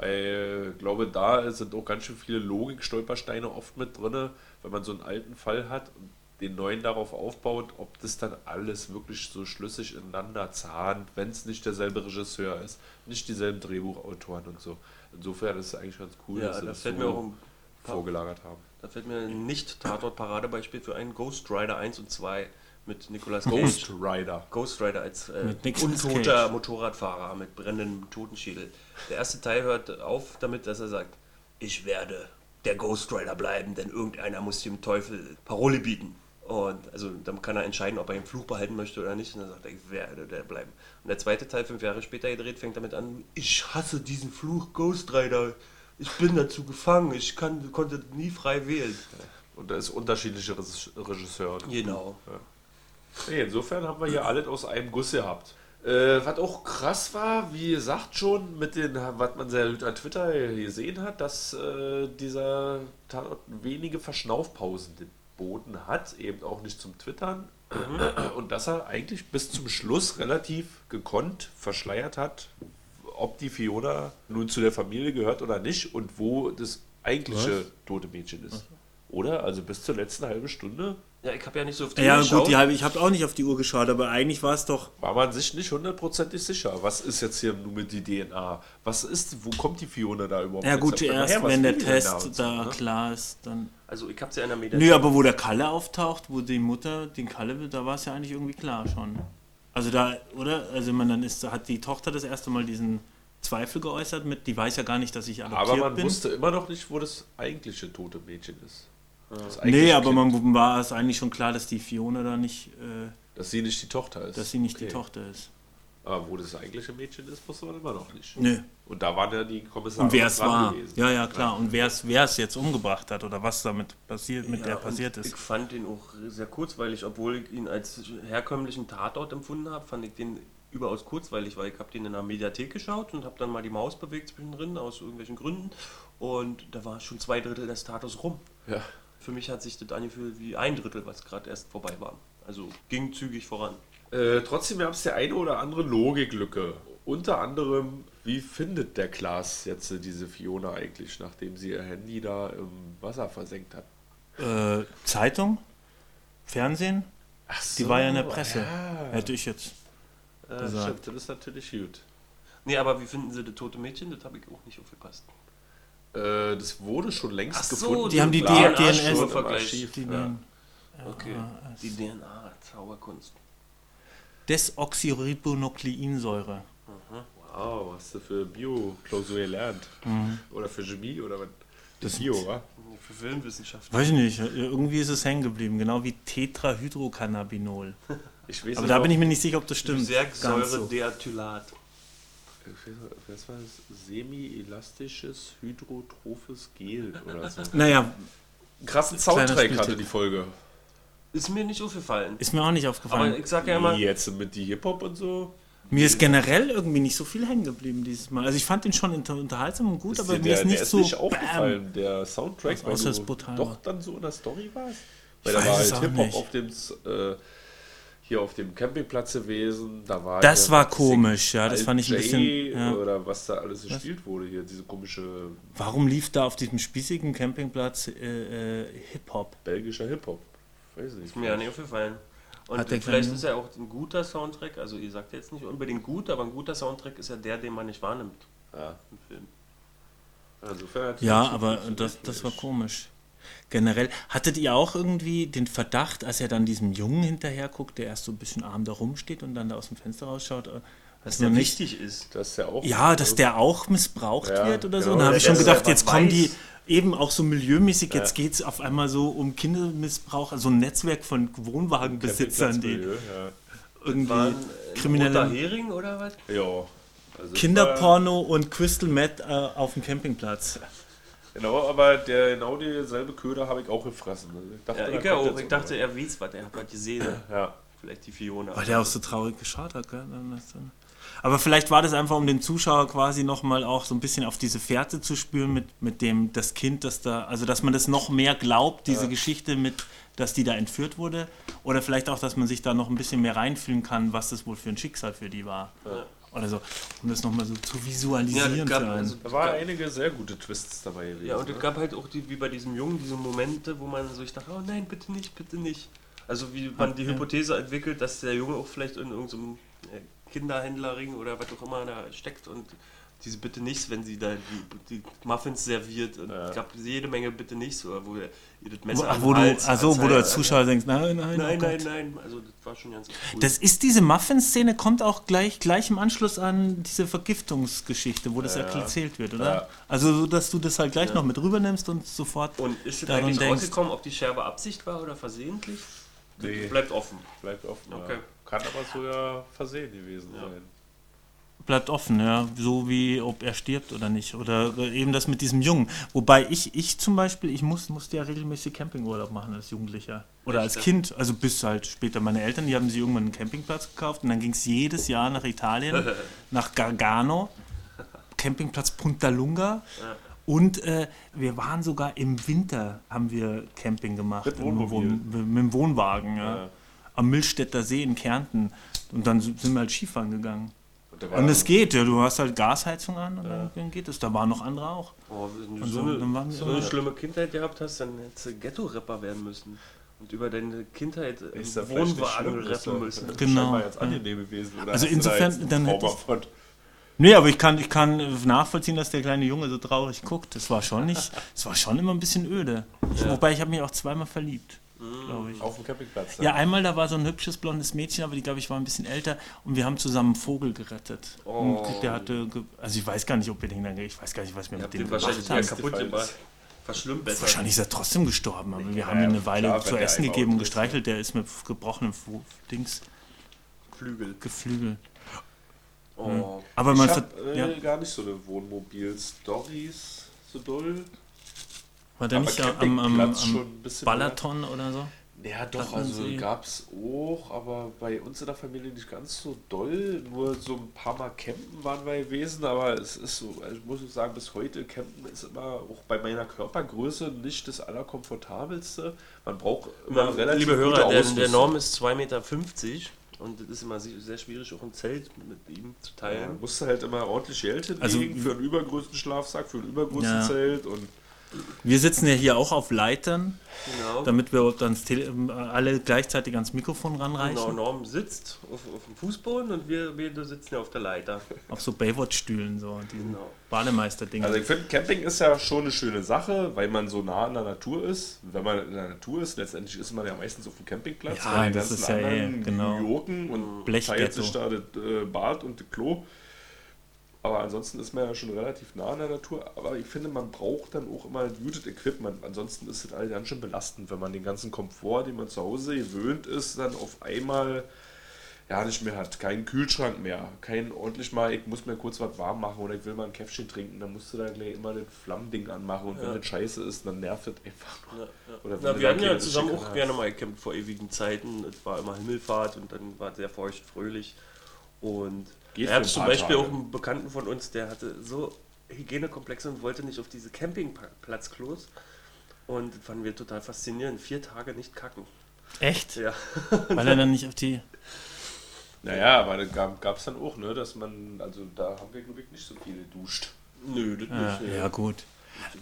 Weil ich glaube, da sind auch ganz schön viele Logik-Stolpersteine oft mit drin, wenn man so einen alten Fall hat und den neuen darauf aufbaut, ob das dann alles wirklich so schlüssig ineinander zahnt, wenn es nicht derselbe Regisseur ist, nicht dieselben Drehbuchautoren und so. Insofern ist es eigentlich ganz cool, Ja, dass sie da das fällt so vorgelagert haben. Da fällt mir ein Nicht-Tatort-Paradebeispiel für einen Ghost Rider 1 und 2 mit Nicolas Cage. Ghost Rider. Ghost Rider als äh, untoter Cage. Motorradfahrer mit brennendem Totenschädel. Der erste Teil hört auf damit, dass er sagt, ich werde der Ghost Rider bleiben, denn irgendeiner muss dem Teufel Parole bieten. Und also dann kann er entscheiden, ob er den Fluch behalten möchte oder nicht. Und dann sagt er, ich werde der bleiben. Und der zweite Teil, fünf Jahre später gedreht, fängt damit an, ich hasse diesen Fluch Ghost Rider. Ich bin dazu gefangen, ich kann, konnte nie frei wählen. Und da ist unterschiedliche Regis- Regisseure. Genau. Nee, insofern haben wir hier alles aus einem Guss gehabt. Äh, was auch krass war, wie gesagt schon, mit den, was man sehr gut an Twitter gesehen hat, dass äh, dieser Tatort wenige Verschnaufpausen geboten hat, eben auch nicht zum Twittern. Und dass er eigentlich bis zum Schluss relativ gekonnt verschleiert hat, ob die Fiona nun zu der Familie gehört oder nicht und wo das eigentliche tote Mädchen ist. Oder? Also bis zur letzten halben Stunde Ja, ich habe ja nicht so auf die Ja, Uhr gut, geschaut. die halbe, ich habe auch nicht auf die Uhr geschaut, aber eigentlich war es doch. war man sich nicht hundertprozentig sicher. Was ist jetzt hier nun mit die DNA? Was ist, wo kommt die Fiona da überhaupt Ja, gut, her? erst Was wenn der Test da so, ne? klar ist, dann. Also ich habe sie ja in der Mediathek. Nö, aber wo der Kalle auftaucht, wo die Mutter den Kalle will, da war es ja eigentlich irgendwie klar schon. Also da, oder? Also man dann ist, hat die Tochter das erste Mal diesen Zweifel geäußert mit, die weiß ja gar nicht, dass ich adoptiert Aber man bin. wusste immer noch nicht, wo das eigentliche tote Mädchen ist. Nee, aber man war es eigentlich schon klar, dass die Fiona da nicht, äh, Dass sie nicht die Tochter ist. dass sie nicht Okay. die Tochter ist. Aber wo das eigentliche Mädchen ist, wusste man immer noch nicht. Nö. Und da waren ja die Kommissare Und wer es war. gewesen. Ja, ja, klar. Und wer es wer es jetzt umgebracht hat oder was damit passiert, mit Ja, der passiert Ich ist. fand den auch sehr kurzweilig, obwohl ich ihn als herkömmlichen Tatort empfunden habe, fand ich den überaus kurzweilig, weil ich habe den in der Mediathek geschaut und habe dann mal die Maus bewegt zwischendrin aus irgendwelchen Gründen und da war schon zwei Drittel des Tatorts rum. Ja. Für mich hat sich das angefühlt wie ein Drittel, was gerade erst vorbei war. Also ging zügig voran. Äh, trotzdem gab es ja eine oder andere Logiklücke. Unter anderem, wie findet der Klaas jetzt äh, diese Fiona eigentlich, nachdem sie ihr Handy da im Wasser versenkt hat? Äh, Zeitung? Fernsehen? Ach Die war ja in der Presse. Ja. Hätte ich jetzt. Ja, gesagt. stimmt, das ist natürlich gut. Nee, aber wie finden Sie das tote Mädchen? Das habe ich auch nicht aufgepasst. Äh, das wurde schon längst Ach so, gefunden. die haben die Lag DNA schon im Vergleich. Archiv, Die ja. Okay. Die DNA, Zauberkunst. Desoxyribonukleinsäure. Wow, was hast du für Bio-Klausur gelernt? Oder für Chemie oder was? Das Bio, wa? Für Filmwissenschaft. Weiß ich nicht, irgendwie ist es hängen geblieben, genau wie Tetrahydrocannabinol. Ich weiß Aber nicht, da bin ich mir nicht sicher, ob das stimmt. Ganz so. Säure-Deatylat. Was war das? Semi-elastisches hydrotrophes Gel oder so. Naja, Krassen Soundtrack hatte die Folge. Ist mir nicht aufgefallen. ist mir auch nicht Aber aufgefallen. ich sag ja immer, Wie jetzt mit die Hip-Hop und so. Mir ist generell irgendwie nicht so viel hängen geblieben dieses Mal. Also ich fand den schon unterhaltsam und gut, Ist aber mir der, ist nicht der ist so nicht bam. aufgefallen, der Soundtrack, weil du brutal doch war. dann so in der Story warst. Ich Weil da weiß war es halt Hip-Hop nicht. auf dem, äh, hier auf dem Campingplatz gewesen. Da war Das war komisch, ja, das fand ich ein bisschen, ja. Oder was da alles gespielt wurde hier, diese komische Warum lief da auf diesem spießigen Campingplatz äh, äh, Hip-Hop? belgischer Hip-Hop. Weiß nicht. ist mir ja nicht aufgefallen. Und Hat vielleicht ist ja auch ein guter Soundtrack, also ihr sagt jetzt nicht unbedingt gut, aber ein guter Soundtrack ist ja der, den man nicht wahrnimmt Ja, im Film. hat Ja, aber das, das war komisch. Generell, hattet ihr auch irgendwie den Verdacht, als er dann diesem Jungen hinterher guckt, der erst so ein bisschen arm da rumsteht und dann da aus dem Fenster rausschaut, äh, dass Der noch nicht, wichtig ist. Das ist ja auch. ja, dass der auch missbraucht Ja, wird oder so. genau. Und da habe ich Der schon gedacht, jetzt kommen die weiß. eben auch so milieumäßig, jetzt geht es auf einmal so um Kindermissbrauch, also ein Netzwerk von Wohnwagenbesitzern, die Campingplatzmilieu, irgendwie War ein, ein roter kriminelle Hering oder was? Ja. ja. Also Kinderporno und Crystal Meth äh, auf dem Campingplatz. Genau, aber der genau dieselbe Köder habe ich auch gefressen. Also ich dachte, Ja, ich ja auch. Ich dachte, er weiß was, er hat was gesehen. Ja. Vielleicht die Fiona. Weil der auch so traurig geschaut hat, gell? Dann das dann- Aber vielleicht war das einfach, um den Zuschauer quasi nochmal auch so ein bisschen auf diese Fährte zu spüren mit, mit dem, das Kind, das da, also dass man das noch mehr glaubt, diese Geschichte mit, dass die da entführt wurde. Oder vielleicht auch, dass man sich da noch ein bisschen mehr reinfühlen kann, was das wohl für ein Schicksal für die war. Oder so, um das nochmal so zu ja, visualisieren es gab, für einen. also, Da waren einige sehr gute Twists dabei gewesen. ja, und es ne? gab halt auch die, wie bei diesem Jungen diese Momente, wo man so ich dachte, oh nein, bitte nicht, bitte nicht. Also wie man die Ja. Hypothese entwickelt, dass der Junge auch vielleicht in irgendeinem äh, Kinderhändlerring oder was auch immer da steckt und diese Bitte nichts, wenn sie da die, die Muffins serviert. Und Ja. es gab jede Menge Bitte nichts, oder wo ihr das Messer Ach, wo du, Hals also, wo du als Zuschauer denkst, nein, nein, Nein, oh nein, nein. Also das war schon ganz cool. Das ist diese Muffin-Szene, kommt auch gleich, gleich im Anschluss an diese Vergiftungsgeschichte, wo das Ja. erzählt wird, oder? Ja. Also, so, dass du das halt gleich Ja. noch mit rübernimmst und sofort. und ist es eigentlich denkst. rausgekommen, ob die Scherbe Absicht war oder versehentlich? Nee. Bleibt offen. Bleibt offen. Okay. Ja. Kann aber sogar versehen gewesen sein. Bleibt offen, ja. So wie ob er stirbt oder nicht. Oder äh, eben das mit diesem Jungen. Wobei ich, ich zum Beispiel, ich muss, musste ja regelmäßig Campingurlaub machen als Jugendlicher. Oder als? Kind. Also bis halt später. Meine Eltern, die haben sich irgendwann einen Campingplatz gekauft und dann ging es jedes Jahr nach Italien, nach Gargano, Campingplatz Punta Lunga. Ja. Und äh, wir waren sogar im Winter, haben wir Camping gemacht. Mit im. Wohn, mit dem Wohnwagen, ja. Ja. Am Milchstädter See in Kärnten. Und dann sind wir halt Skifahren gegangen. Und, es geht, ja, du hast halt Gasheizung an und dann, dann geht es. Da waren noch andere auch. Oh, wenn du Und so, so, eine, so eine schlimme Kindheit gehabt hast, dann hättest du Ghetto-Rapper werden müssen. Und über deine Kindheit im Ist ja nicht Wohnwagen ja- rappen müssen. Genau, scheinbar jetzt ja. angenehm gewesen. Oder Also da insofern, ein dann Trauma hätte ich- von? Nee, aber ich kann, ich kann nachvollziehen, dass der kleine Junge so traurig guckt. Das war schon nicht, es war schon immer ein bisschen öde. Ich, Ja. Wobei ich habe mich auch zweimal verliebt. Glaube ich. Auf dem Campingplatz. Ja, einmal da war so ein hübsches blondes Mädchen, aber die glaube ich war ein bisschen älter und wir haben zusammen einen Vogel gerettet. Oh. Und der hatte, also ich weiß gar nicht, ob wir den dann, ich weiß gar nicht, was wir Ihr mit dem gemacht wahrscheinlich haben. wieder kaputt gemacht. ist- Verschlimmbessert. Wahrscheinlich ist er trotzdem gestorben, aber wir Ja, haben ihm ja, eine Weile klar, zu essen gegeben und gestreichelt. Der ist mit gebrochenem Dings, Flügel. Geflügel. Oh. Aber man ich habe äh, ja, gar nicht so eine Wohnmobil-Stories so doll. War der aber nicht am, am, am schon ein bisschen Balaton oder so? Ja, doch, also gab es auch, aber bei uns in der Familie nicht ganz so doll. Nur so ein paar Mal campen waren wir gewesen, aber es ist so, also ich muss sagen, bis heute campen ist immer auch bei meiner Körpergröße nicht das allerkomfortabelste. Man braucht immer Na, relativ liebe gute Hörer, der, der Norm ist 2,50 Meter und es ist immer sehr schwierig, auch ein Zelt mit ihm zu Ja, teilen. musst du halt immer ordentlich Geld hinlegen Also- für einen übergrößten Schlafsack, für ein übergroßes Ja. Zelt und Wir sitzen ja hier auch auf Leitern, Genau. damit wir äh, alle gleichzeitig ans Mikrofon Genau, ranreichen. Norm sitzt auf, auf dem Fußboden und wir beide sitzen ja auf der Leiter. Auf so Baywatch-Stühlen, so diesen Genau. Bademeister-Dinger. Also ich finde, Camping ist ja schon eine schöne Sache, weil man so nah an der Natur ist. Wenn man in der Natur ist, letztendlich ist man ja meistens auf dem Campingplatz. Ja, das ganzen ist ja eh, anderen genau. New Yorken und Blechghetto. teilt sich da das äh, Bad und das Klo. Aber ansonsten ist man ja schon relativ nah an der Natur. Aber ich finde, man braucht dann auch immer gutes Equipment. Ansonsten ist es halt ganz schön belastend, wenn man den ganzen Komfort, den man zu Hause gewöhnt ist, dann auf einmal ja nicht mehr hat. Keinen Kühlschrank mehr. Kein ordentlich mal, ich muss mir kurz was warm machen oder ich will mal ein Käffchen trinken. Dann musst du da gleich immer das Flammending anmachen. Und Ja. wenn das scheiße ist, dann nervt es einfach nur. Ja, ja. Oder Na, wir haben ja zusammen auch hast. gerne mal gecampt vor ewigen Zeiten. Es war immer Himmelfahrt und dann war es sehr feucht, fröhlich. Und Geht er hat für ein zum Beispiel Tage. auch einen Bekannten von uns, der hatte so Hygienekomplexe und wollte nicht auf diese Campingplatzklos. Und das fanden wir total faszinierend. Vier Tage nicht kacken. Echt? Ja. Weil er dann nicht auf die. Naja, aber da gab es dann auch, ne, dass man, also da haben wir, glaube ich, nicht so viele duscht. Nö, das Ja, nicht. ja gut.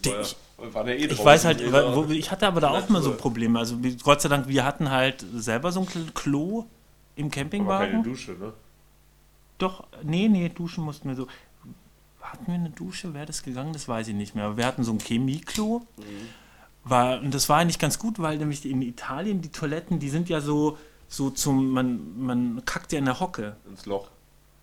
Ja- Ich- ja eh Ich weiß halt, wo, ich hatte aber da auch mal so. Probleme. Also Gott sei Dank, wir hatten halt selber so ein Klo im aber keine Campingwagen. Dusche, ne? Doch, nee, nee, duschen mussten wir so. Hatten wir eine Dusche? Wäre das gegangen? Das weiß ich nicht mehr. Aber wir hatten so ein Chemieklo. War, und das war eigentlich ganz gut, weil nämlich in Italien die Toiletten, die sind ja so, so zum, man, man kackt ja in der Hocke. Ins Loch.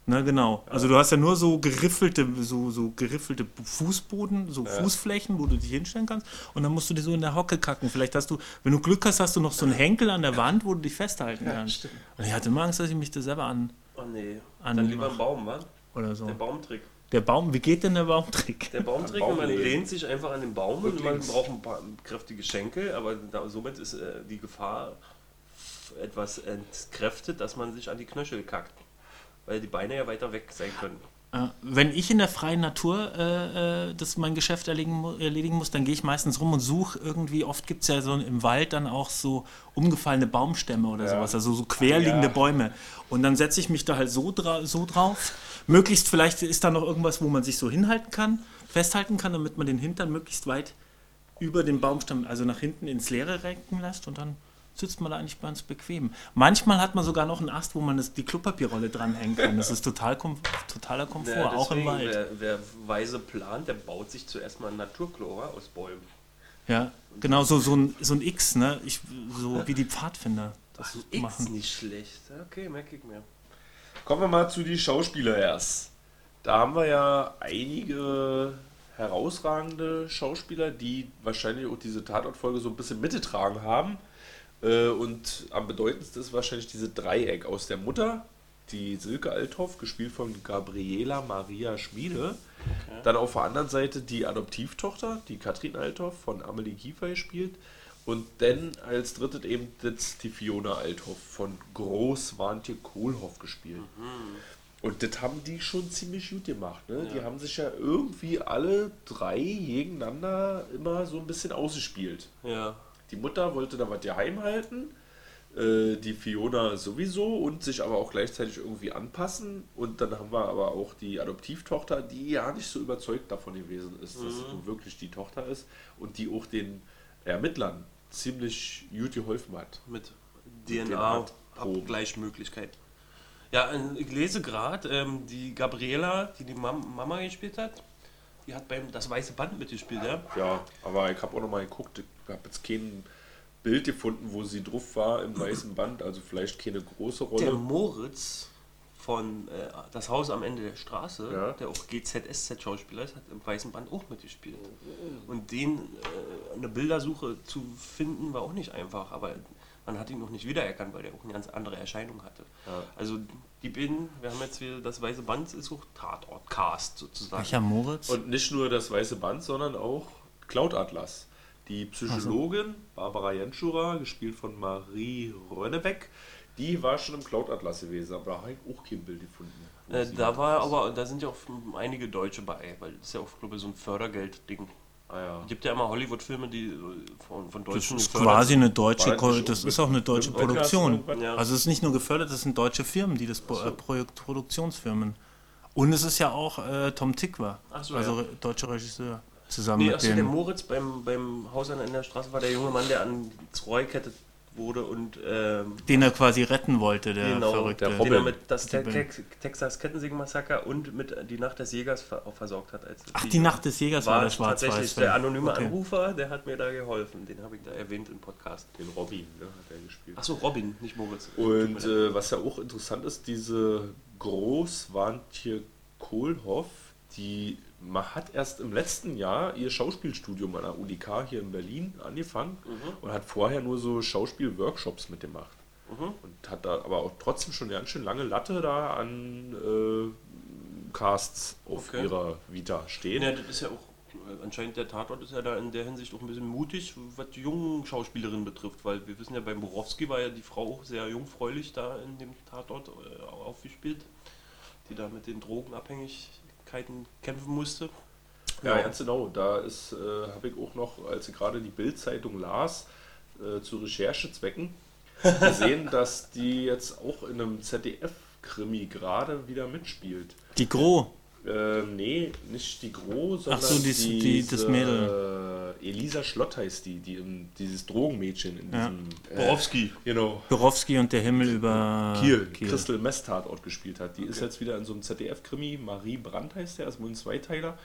Ne, genau. Also du hast ja nur so geriffelte, so, so geriffelte Fußboden, so Fußflächen, wo du dich hinstellen kannst. Und dann musst du dir so in der Hocke kacken. Vielleicht hast du, wenn du Glück hast, hast du noch so einen Henkel an der Wand, wo du dich festhalten kannst. Und ich hatte immer Angst, dass ich mich da selber an Oh nee. An- Dann lieber ein Baum, wa? oder so. Der Baumtrick. Der Baum, wie geht denn der Baumtrick? Der Baumtrick, Baum man lehnt sich einfach an den Baum und man Rücklings. braucht ein paar kräftige Schenkel, aber da, somit ist äh, die Gefahr etwas entkräftet, dass man sich an die Knöchel kackt. Weil die Beine ja weiter weg sein können. Äh, wenn ich in der freien Natur äh, äh, das mein Geschäft erledigen, erledigen muss, dann gehe ich meistens rum und suche irgendwie, oft gibt es ja so im Wald dann auch so umgefallene Baumstämme oder Ja. sowas, also so querliegende Ja. Bäume. Und dann setze ich mich da halt so, dra so drauf. Möglichst vielleicht ist da noch irgendwas, wo man sich so hinhalten kann, festhalten kann, damit man den Hintern möglichst weit über den Baumstamm, also nach hinten ins Leere recken lässt und dann sitzt man da eigentlich ganz bequem. Manchmal hat man sogar noch einen Ast, wo man das, die Klopapierrolle dranhängen kann. Das ist total kom totaler Komfort, Ja, auch im Wald. Wer, wer weise plant, der baut sich zuerst mal ein Naturchlora aus Bäumen. Ja, genau, so, so, ein, so ein X, ne? Ich, so wie die Pfadfinder das X machen. nicht schlecht. Okay, merke ich mir. Kommen wir mal zu die Schauspieler erst. Da haben wir ja einige herausragende Schauspieler, die wahrscheinlich auch diese Tatortfolge so ein bisschen mitgetragen haben. Äh, Und am bedeutendsten ist wahrscheinlich diese Dreieck aus der Mutter, die Silke Althoff, gespielt von Gabriela Maria Schmiede. Dann auf der anderen Seite die Adoptivtochter, die Katrin Althoff von Amelie Kiefer gespielt. Und dann als drittes eben das die Fiona Althoff von Großwarntje Kohlhoff gespielt. Und das haben die schon ziemlich gut gemacht. Ne? Die haben sich ja irgendwie alle drei gegeneinander immer so ein bisschen ausgespielt. Ja. Die Mutter wollte da was geheim halten, äh, die Fiona sowieso und sich aber auch gleichzeitig irgendwie anpassen. Und dann haben wir aber auch die Adoptivtochter, die ja nicht so überzeugt davon gewesen ist, dass es nun wirklich die Tochter ist und die auch den Ermittlern ziemlich gut geholfen hat. Mit. DNA-Abgleichmöglichkeit. Ja, äh, ich lese gerade, ähm, die Gabriela, die die Mam Mama gespielt hat, die hat beim Das Weiße Band mitgespielt, ja? Ja, aber ich habe auch noch mal geguckt, ich habe jetzt kein Bild gefunden, wo sie drauf war im weißen Band, also vielleicht keine große Der Rolle. Moritz von äh, Das Haus am Ende der Straße, Ja. der auch GZSZ-Schauspieler ist, hat im Weißen Band auch mitgespielt. Und den äh, eine Bildersuche zu finden, war auch nicht einfach, aber man hat ihn noch nicht wiedererkannt, weil der auch eine ganz andere Erscheinung hatte. Ja. Also die beiden, wir haben jetzt wieder das Weiße Band, ist auch Tatort-Cast sozusagen. Welcher Moritz? Und nicht nur das weiße Band, sondern auch Cloud Atlas. Die Psychologin Barbara Jenschura, gespielt von Marie Rönnebeck, die war schon im Cloud Atlas gewesen, aber da habe ich auch kein Bild gefunden. Äh, da war ist. aber, da sind ja auch einige Deutsche bei, weil das ist ja auch, glaube ich, so ein Fördergeld-Ding. Ah, ja. Es gibt ja immer Hollywood-Filme, die von, von Das Deutschen ist gefördert quasi eine deutsche, das das ist auch eine deutsche Produktion. Ja. Also es ist nicht nur gefördert, das sind deutsche Firmen, die das Pro- äh, Projekt Produktionsfirmen. Und es ist ja auch äh, Tom Tick war, so, also ja. deutscher Regisseur. Zusammen Nee, mit achso, der dem. Moritz beim, beim Haus an der Straße war der junge Mann, der ans Rohr gekettet wurde und ähm, Den er quasi retten wollte, der genau, Verrückte. der den er Robin. mit das Der Te Robin. Tex Texas Kettensägen-Massaker und mit Die Nacht des Jägers ver auch versorgt hat. Als Ach, die Nacht des Jägers war, war der schwarz tatsächlich der anonyme okay. Anrufer, der hat mir da geholfen. Den habe ich da erwähnt im Podcast. Den Robin, ne, hat er gespielt. Achso, Robin, nicht Moritz. Und äh, was ja auch interessant ist, diese Großwantje Kohlhoff, die ma- hat erst im letzten Jahr ihr Schauspielstudium an der UDK hier in Berlin angefangen und hat vorher nur so Schauspielworkshops mitgemacht. Und hat da aber auch trotzdem schon eine ganz schön lange Latte da an äh, Casts auf Okay. ihrer Vita stehen. Ja, das ist ja auch, äh, anscheinend der Tatort ist ja da in der Hinsicht auch ein bisschen mutig, was die jungen Schauspielerinnen betrifft, weil wir wissen ja, beim Borowski war ja die Frau auch sehr jungfräulich da in dem Tatort äh, aufgespielt, die da mit den Drogenabhängigkeiten kämpfen musste. Ja, ganz genau. Da ist, äh, habe ich auch noch, als ich gerade die Bild-Zeitung las, äh, zu Recherchezwecken, gesehen, dass die jetzt auch in einem ZDF-Krimi gerade wieder mitspielt. Die Gro. Äh, nee, nicht die Gro, sondern Ach so, dies- die- das Mädel. Äh, Elisa Schlott heißt die, die im, dieses Drogenmädchen in Ja. diesem äh, Borowski. Genau. Borowski und der Himmel über Kiel, Crystal Mess Tatort gespielt hat. Die ist jetzt wieder in so einem ZDF-Krimi, Marie Brandt heißt der, ist wohl ein Zweiteiler.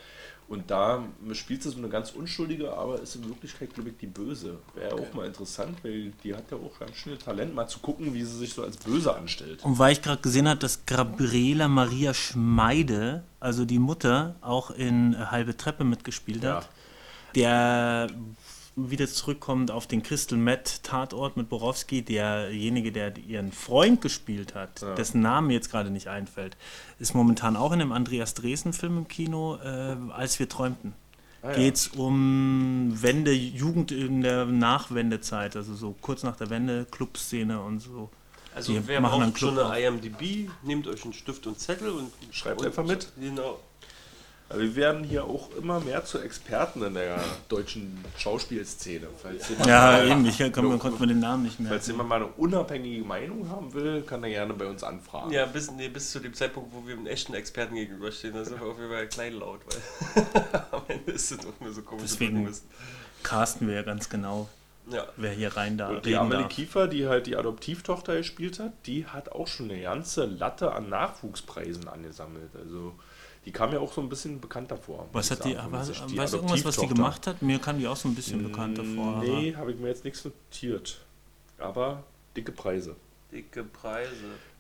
Und da spielt sie so eine ganz unschuldige, aber ist in Wirklichkeit, glaube ich, die Böse. Wäre auch mal interessant, weil die hat ja auch ganz schnell Talent, mal zu gucken, wie sie sich so als Böse anstellt. Und weil ich gerade gesehen habe, dass Gabriela Maria Schmeide, also die Mutter, auch in Halbe Treppe mitgespielt Ja. hat, der wieder zurückkommt auf den Crystal Met Tatort mit Borowski, derjenige, der ihren Freund gespielt hat, dessen Name jetzt gerade nicht einfällt, ist momentan auch in einem Andreas Dresen Film im Kino, äh, als wir träumten. Ah, ja. Geht es um Wende, Jugend in der Nachwendezeit, also so kurz nach der Wende, Clubszene und so. Also Die wer machen einen braucht Club so auf. eine IMDb, nehmt euch einen Stift und Zettel und Schreibt und, einfach mit. Genau. Aber wir werden hier auch immer mehr zu Experten in der deutschen Schauspielszene. Falls Ja, eben, ich kann, man konnte mir den Namen nicht falls mehr. jemand mal eine unabhängige Meinung haben will, kann er gerne bei uns anfragen. Ja, bis, nee, bis zu dem Zeitpunkt, wo wir einem echten Experten gegenüberstehen, da sind wir auf jeden Fall kleinlaut, weil am Ende ist es doch nur so komisch. Deswegen casten wir ja ganz genau, Ja. wer hier rein da Und die Amelie darf. Kiefer, die halt die Adoptivtochter gespielt hat, die hat auch schon eine ganze Latte an Nachwuchspreisen angesammelt. Also die kam ja auch so ein bisschen bekannter vor. Was hat ich die, sich weißt du irgendwas, was die gemacht hat? Mir kam die auch so ein bisschen bekannter vor. aber- Nee, habe ich mir jetzt nichts notiert. Aber dicke Preise. Dicke Preise.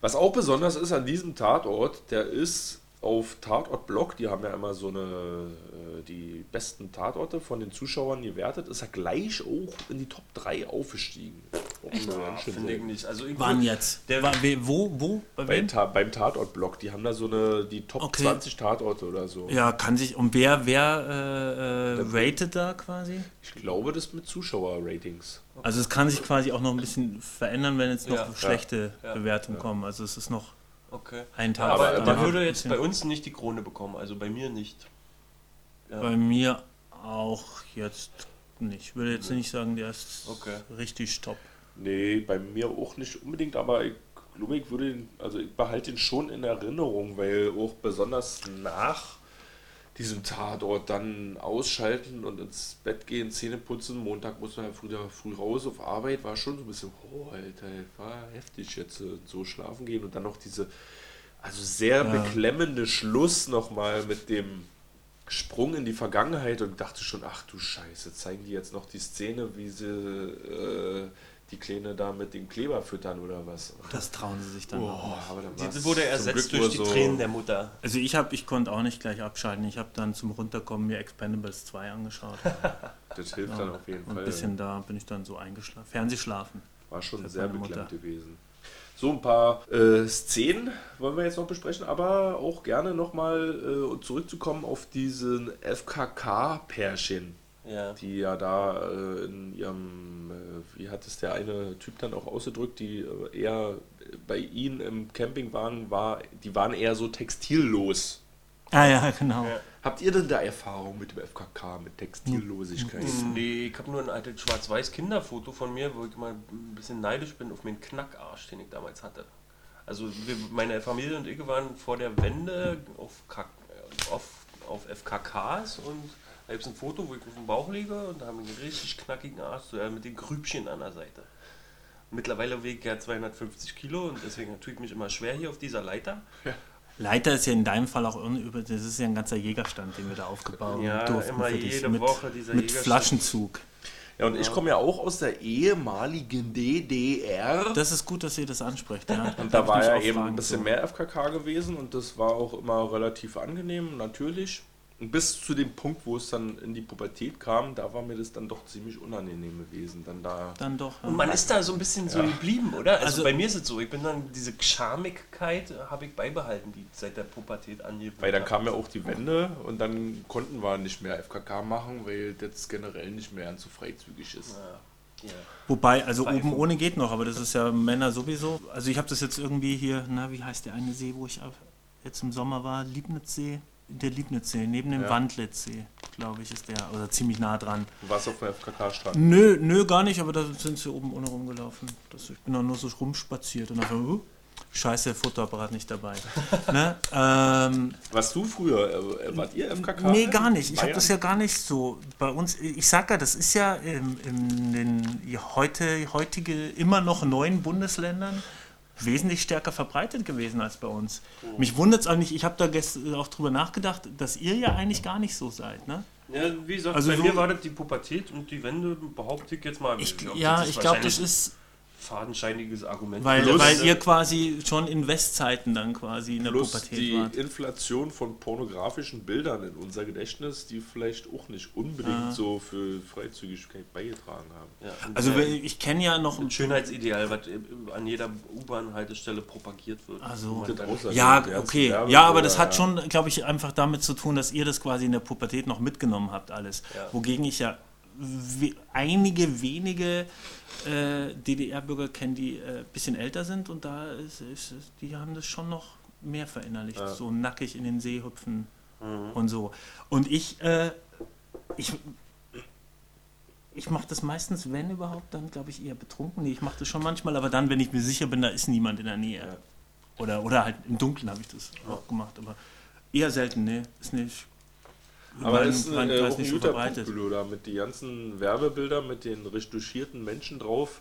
Was auch besonders ist an diesem Tatort, der ist auf Tatort Blog, die haben ja immer so eine, äh, die besten Tatorte von den Zuschauern gewertet, ist er gleich auch in die Top 3 aufgestiegen. Ganz schön Finde ich nicht. Also Wann jetzt? Der- War, we, wo? Wo? Bei Bei wem? Ta beim Tatort-Blog, die haben da so eine, die Top Okay. 20 Tatorte oder so. Ja, kann sich. Und wer, wer äh, äh, ratet da quasi? Ich glaube, das mit Zuschauer-Ratings. Also es kann sich quasi auch noch ein bisschen verändern, wenn jetzt noch Ja. schlechte Ja. Bewertungen kommen. Also es ist noch Okay. ein Tag. Aber, immer- würde jetzt bei uns nicht die Krone bekommen, also bei mir nicht. Ja. Bei mir auch jetzt nicht. Ich würde jetzt nicht sagen, der ist Okay. richtig top. Nee, bei mir auch nicht unbedingt, aber ich glaube, ich würde ihn, also ich behalte ihn schon in Erinnerung, weil auch besonders nach diesem Tatort dann ausschalten und ins Bett gehen, Zähne putzen, Montag muss man ja früh, früh raus auf Arbeit, war schon so ein bisschen, oh Alter, war heftig jetzt äh, so schlafen gehen und dann noch diese, also sehr Ja. beklemmende Schluss nochmal mit dem Sprung in die Vergangenheit und dachte schon, ach du Scheiße, zeigen die jetzt noch die Szene, wie sie äh, die Kleine da mit dem Kleber füttern oder was? Das trauen sie sich dann Oh, auch. aber dann Die war's wurde ersetzt durch die so- Tränen der Mutter. Also ich habe, ich konnte auch nicht gleich abschalten. Ich habe dann zum Runterkommen mir Expendables 2 angeschaut. Das hilft dann auf jeden Und ein Fall. bisschen da bin ich dann so eingeschlafen. Fernsehschlafen. War schon sehr beklemmt gewesen. So ein paar äh, Szenen wollen wir jetzt noch besprechen, aber auch gerne nochmal äh, zurückzukommen auf diesen FKK-Pärchen, Ja. die ja da äh, in ihrem, äh, wie hat es der eine Typ dann auch ausgedrückt, die äh, eher bei ihnen im Camping waren, war, die waren eher so textillos. Ah ja, genau. Ja. Habt ihr denn da Erfahrung mit dem FKK, mit Textillosigkeit? Nee, ich habe nur ein altes schwarz-weiß Kinderfoto von mir, wo ich mal ein bisschen neidisch bin auf meinen Knackarsch, den ich damals hatte. Also wir, meine Familie und ich waren vor der Wende auf, Kack, äh, auf, auf FKKs und da gibt es ein Foto, wo ich auf dem Bauch liege und da haben wir einen richtig knackigen Arsch, so, ja, mit den Grübchen an der Seite. Mittlerweile wiege ich ja 250 Kilo und deswegen tue ich mich immer schwer hier auf dieser Leiter. Leiter ist ja in deinem Fall auch über, das ist ja ein ganzer Jägerstand, den wir da aufgebaut Ja, durften immer für dich. jede mit, Woche dieser mit Jägerstand. Flaschenzug. Ja, und ich komme ja auch aus der ehemaligen DDR. Das ist gut, dass ihr das ansprecht. Ja. Und da war ja eben ein bisschen zu. mehr FKK gewesen und das war auch immer relativ angenehm, natürlich. Und bis zu dem Punkt, wo es dann in die Pubertät kam, da war mir das dann doch ziemlich unangenehm gewesen. Dann da. Dann doch. Ja. Und man ist da so ein bisschen so geblieben, oder? Also, Also- bei mir ist es so, ich bin dann, diese Charmigkeit habe ich beibehalten, die seit der Pubertät angewohnt Weil dann kam ja auch die Wende und dann konnten wir nicht mehr FKK machen, weil das generell nicht mehr so freizügig ist. Ja. Wobei, also Reifen. oben ohne geht noch, aber das ist ja Männer sowieso. Also ich habe das jetzt irgendwie hier, na, wie heißt der eine See, wo ich jetzt im Sommer war? Liebnitzsee? Der Liebnitzsee, neben dem Ja. Wandlitzsee, glaube ich, ist der, oder ziemlich nah dran. Du warst auf dem FKK-Strand. Nö, nö, gar nicht, aber da sind sie oben ohne rumgelaufen. Das, ich bin da nur so rumspaziert und dann, uh, scheiße, Fotoapparat nicht dabei. ne? ähm, Warst du früher, äh, wart ihr FKK? Nee, gar nicht. Ich habe das ja gar nicht so. Bei uns, ich sag ja, das ist ja in, in den heute, heutige immer noch neuen Bundesländern wesentlich stärker verbreitet gewesen als bei uns. Mich wundert es eigentlich, ich habe da gestern auch drüber nachgedacht, dass ihr ja eigentlich gar nicht so seid. Ne? Ja, wie gesagt, Also bei so- mir war das die Pubertät und die Wende, behaupte ich jetzt mal. Ich, glaub, ja, ich glaube, das ist, fadenscheiniges Argument. weil, Plus- weil ihr quasi schon in Westzeiten dann quasi in der Plus Pubertät die wart. Inflation von pornografischen Bildern in unser Gedächtnis, die vielleicht auch nicht unbedingt so für Freizügigkeit beigetragen haben. ja, Also ich kenne ja noch ein Schönheitsideal, was an jeder U-Bahn-Haltestelle propagiert wird. Also- Ja, okay. Ja, aber das hat schon, glaube ich, einfach damit zu tun, dass ihr das quasi in der Pubertät noch mitgenommen habt, alles. Ja. Wogegen ich ja we einige wenige äh, DDR-Bürger kenne, die ein äh, bisschen älter sind und da ist, ist, die haben das schon noch mehr verinnerlicht. Ja. So nackig in den See hüpfen Mhm. und so. Und ich, äh, ich, ich mache das meistens, wenn überhaupt, dann glaube ich eher betrunken. Nee, ich mache das schon manchmal, aber dann, wenn ich mir sicher bin, da ist niemand in der Nähe. Ja. Oder, oder halt im Dunkeln habe ich das auch gemacht, aber eher selten, nee, ist nicht. Aber das ist ein, äh, Kreis auch ein nicht so guter verbreitet. Da mit den ganzen Werbebildern, mit den retuschierten Menschen drauf.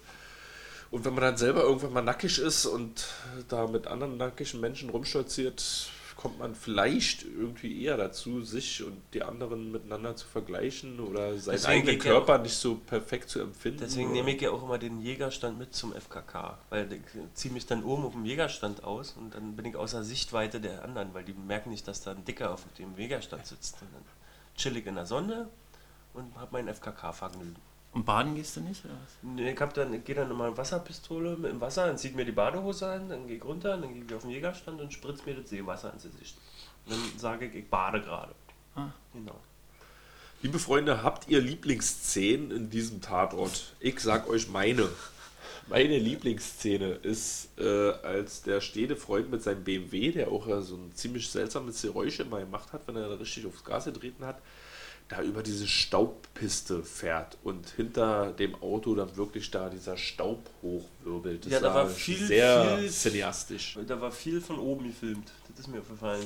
Und wenn man dann selber irgendwann mal nackig ist und da mit anderen nackigen Menschen rumstolziert, kommt man vielleicht irgendwie eher dazu, sich und die anderen miteinander zu vergleichen oder seinen Deswegen eigenen geht ja Körper nicht so perfekt zu empfinden. Deswegen nehme ich ja auch immer den Jägerstand mit zum FKK, weil ich ziehe mich dann oben auf dem Jägerstand aus und dann bin ich außer Sichtweite der anderen, weil die merken nicht, dass da ein Dicker auf dem Jägerstand sitzt. Und dann chill ich in der Sonne und habe mein FKK-Vergnügen. Und baden gehst du nicht? Oder was? Nee, Ich, hab dann, gehe dann immer in Wasserpistole mit dem Wasser, dann zieht mir die Badehose an, dann gehe ich runter, dann gehe ich auf den Jägerstand und spritze mir das Seewasser ins Gesicht. Und dann sage ich, ich bade gerade. Ah. Genau. Liebe Freunde, habt ihr Lieblingsszenen in diesem Tatort? Ich sag euch meine. Meine Lieblingsszene ist, äh, als der stehende Freund mit seinem BMW, der auch äh, so ein ziemlich seltsames Geräusch immer gemacht hat, wenn er da richtig aufs Gas getreten hat, da über diese Staubpiste fährt und hinter dem Auto dann wirklich da dieser Staub hochwirbelt. Das Ja, da war viel- sehr viel- cineastisch. Da war viel von oben gefilmt. Das ist mir aufgefallen.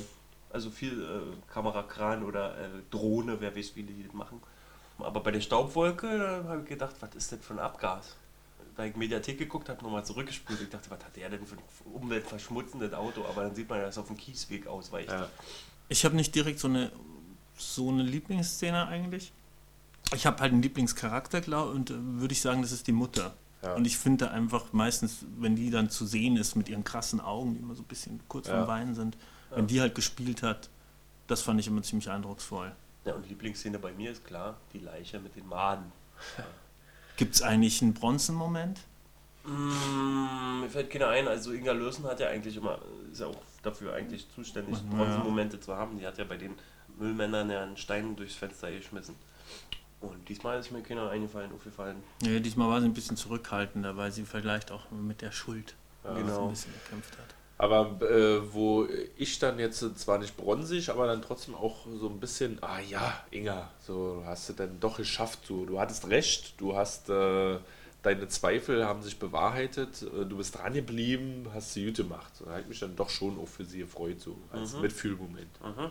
Also viel äh, Kamerakran oder äh, Drohne, wer weiß, wie die das machen. Aber bei der Staubwolke da habe ich gedacht, was ist das für ein Abgas? Weil ich Mediathek geguckt habe, nochmal zurückgespult. Ich dachte, was hat der denn für ein umweltverschmutzendes Auto? Aber dann sieht man, dass es auf dem Kiesweg ausweicht. Ja. Ich habe nicht direkt so eine, so eine Lieblingsszene eigentlich. Ich habe halt einen Lieblingscharakter, glaube und äh, würde ich sagen, das ist die Mutter. Ja. Und ich finde einfach meistens, wenn die dann zu sehen ist mit ihren krassen Augen, die immer so ein bisschen kurz Ja. vorm Weinen sind, wenn die halt gespielt hat, das fand ich immer ziemlich eindrucksvoll. Ja, und Lieblingsszene bei mir ist klar, die Leiche mit den Maden. Gibt es eigentlich einen Bronzenmoment? Mm, mir fällt keiner ein. Also Inga Lürsen hat ja eigentlich immer, ist ja auch dafür eigentlich zuständig, Ja. Bronzenmomente zu haben. Die hat ja bei den Müllmännern ja einen Stein durchs Fenster geschmissen. Und diesmal ist mir keiner eingefallen, aufgefallen. Nee, diesmal war sie ein bisschen zurückhaltender, weil sie vielleicht auch mit der Schuld Ja. so Genau. ein bisschen gekämpft hat. Aber äh, wo ich dann jetzt zwar nicht bronzig, aber dann trotzdem auch so ein bisschen, ah ja, Inga, so hast du dann doch geschafft, du, du hattest recht, du hast äh, deine Zweifel haben sich bewahrheitet, äh, du bist dran geblieben, hast sie gut gemacht. So, da habe ich mich dann doch schon auch für sie gefreut, so als Mhm. Mitfühlmoment. Mhm.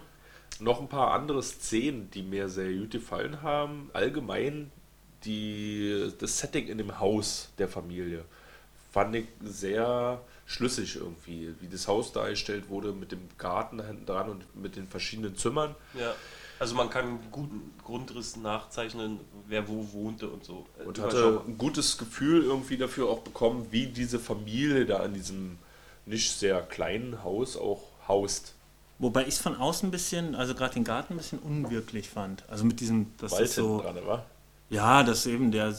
Noch ein paar andere Szenen, die mir sehr gut gefallen haben. Allgemein die, das Setting in dem Haus der Familie fand ich sehr schlüssig irgendwie, wie das Haus dargestellt wurde mit dem Garten da hinten dran und mit den verschiedenen Zimmern. Ja. Also man kann einen guten Grundriss nachzeichnen, wer wo wohnte und so. Und hatte ein gutes Gefühl irgendwie dafür auch bekommen, wie diese Familie da in diesem nicht sehr kleinen Haus auch haust. Wobei ich es von außen ein bisschen, also gerade den Garten ein bisschen unwirklich fand. Also mit diesem, das Wald ist so. hinten dran, wa? Ja, das eben, der,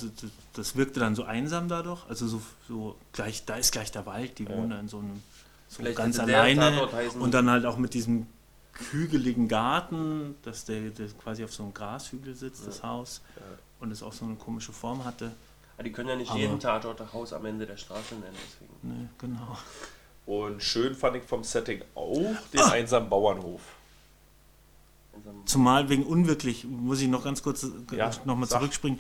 das- wirkte dann so einsam dadurch. Also so, so gleich, da ist gleich der Wald, die wohnen da in so einem so Vielleicht ganz alleine. Und dann halt auch mit diesem hügeligen Garten, dass der, der quasi auf so einem Grashügel sitzt, das Haus. Und es auch so eine komische Form hatte. Ah, die können ja nicht Aber- jeden Tatort das Haus am Ende der Straße nennen, deswegen. Ne, genau. Und schön fand ich vom Setting auch den Ah! einsamen Bauernhof. Zumal wegen unwirklich, muss ich noch ganz kurz äh, Ja, nochmal zurückspringen.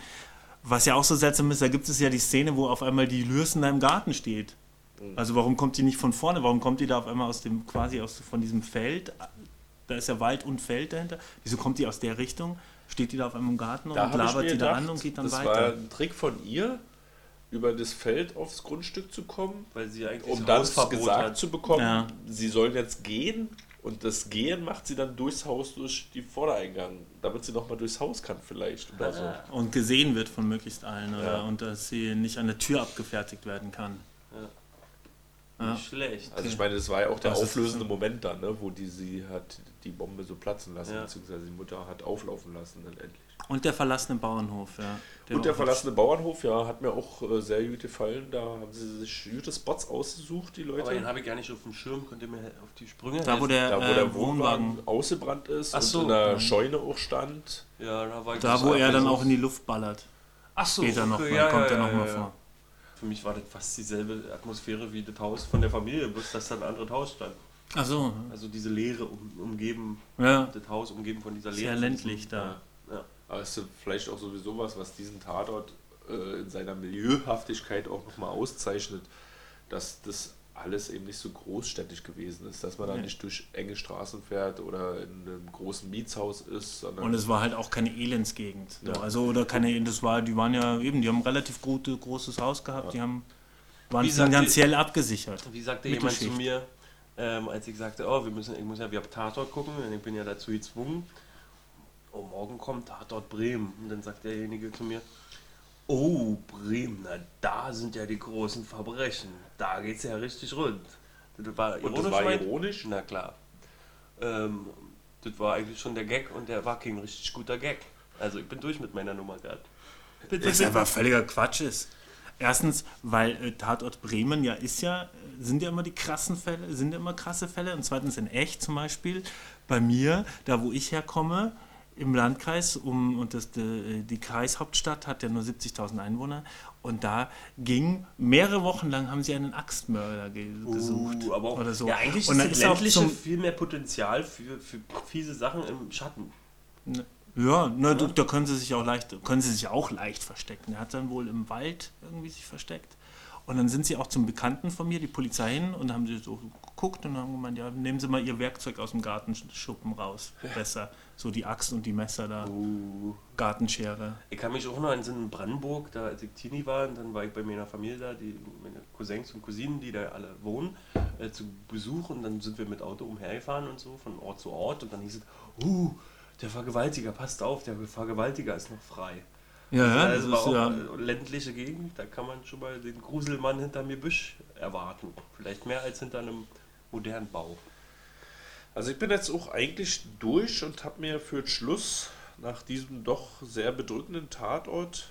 Was ja auch so seltsam ist, da gibt es ja die Szene, wo auf einmal die Lürsen da im Garten steht. Mhm. Also warum kommt die nicht von vorne? Warum kommt die da auf einmal aus dem, quasi aus, von diesem Feld? Da ist ja Wald und Feld dahinter. Wieso kommt die aus der Richtung? Steht die da auf einmal im Garten und hab ich labert die da gedacht, an und geht dann das war weiter? ein Trick von ihr, über das Feld aufs Grundstück zu kommen, weil sie eigentlich um das gesagt hat. zu bekommen, Ja. sie sollen jetzt gehen. Und das Gehen macht sie dann durchs Haus, durch die Vordereingang, damit sie nochmal durchs Haus kann vielleicht oder so. Und gesehen wird von möglichst allen, oder? Ja. Und dass sie nicht an der Tür abgefertigt werden kann. Ja. Nicht schlecht. Also ich meine, das war ja auch der Das auflösende Moment dann, ne, wo die sie hat die Bombe so platzen lassen, Ja. beziehungsweise die Mutter hat auflaufen lassen dann endlich. Und der verlassene Bauernhof, ja. Und war der verlassene Bauernhof, ja, hat mir auch äh, sehr gut gefallen. Da haben sie sich gute Spots ausgesucht, die Aber den Leute. habe ich gar nicht auf dem Schirm. Könnt ihr mir auf die Sprünge Da, wo helfen? der, Da, wo äh, der Wohnwagen Wohnwagen ausgebrannt ist Ach und so. in der Mhm. Scheune auch stand. Ja, da war ich Da, wo er dann auch in die Luft ballert. Ach so, Später noch okay, mal, ja, kommt ja, er noch ja, mal ja. vor. Für mich war das fast dieselbe Atmosphäre wie das Haus von der Familie, bloß dass da ein anderes Haus stand. Ach so, Also diese Leere um, umgeben, ja. das Haus umgeben von dieser Leere. Sehr ländlich da. Ja, ja. Aber es ist vielleicht auch sowieso was, was diesen Tatort äh, in seiner Milieuhaftigkeit auch nochmal auszeichnet, dass das alles eben nicht so großstädtisch gewesen ist, dass man da Nee. nicht durch enge Straßen fährt oder in einem großen Mietshaus ist, sondern Und es war halt auch keine Elendsgegend. So. Ja. Also, oder keine, das war, die waren ja eben, die haben ein relativ gute, großes Haus gehabt, die haben, waren finanziell abgesichert. Wie sagte jemand zu mir, ähm, als ich sagte, oh, wir müssen, ich muss ja wieder Tatort gucken, und ich bin ja dazu gezwungen. Oh, morgen kommt Tatort Bremen. Und dann sagt derjenige zu mir, oh, Bremen, na da sind ja die großen Verbrechen. Da geht's ja richtig rund. Das war Und das war ironisch? Na klar. Ähm, das war eigentlich schon der Gag und der war kein richtig guter Gag. Also ich bin durch mit meiner Nummer gerade. Das einfach völliger Quatsch ist. Erstens, weil äh, Tatort Bremen ja ist ja, sind ja immer die krassen Fälle, sind ja immer krasse Fälle. Und zweitens in echt zum Beispiel, bei mir, da wo ich herkomme, im Landkreis, um, und das, die, die Kreishauptstadt hat ja nur 70.000 Einwohner, und da ging mehrere Wochen lang haben sie einen Axtmörder ge gesucht. Uh, aber auch, oder so. Ja, eigentlich und dann ist auch zum, viel mehr Potenzial für, für fiese Sachen im Schatten. Ja, ne, du, da können sie sich auch leicht, können sie sich auch leicht verstecken. Er hat dann wohl im Wald irgendwie sich versteckt. Und dann sind sie auch zum Bekannten von mir, die Polizei hin, und haben sie so geguckt und haben gemeint, ja, nehmen Sie mal Ihr Werkzeug aus dem Gartenschuppen raus. Besser. So die Axt und die Messer da. Uh. Gartenschere. Ich kann mich auch noch an so in Brandenburg, da als ich Teenie war, und dann war ich bei meiner Familie da, die, meine Cousins und Cousinen, die da alle wohnen, äh, zu Besuch und dann sind wir mit Auto umhergefahren und so, von Ort zu Ort und dann hieß es, uh, der Vergewaltiger, passt auf, der Vergewaltiger ist noch frei. Ja, ja, das also war ist auch ja. ländliche Gegend, da kann man schon mal den Gruselmann hinterm Gebüsch erwarten. Vielleicht mehr als hinter einem modernen Bau. Also ich bin jetzt auch eigentlich durch und habe mir für den Schluss nach diesem doch sehr bedrückenden Tatort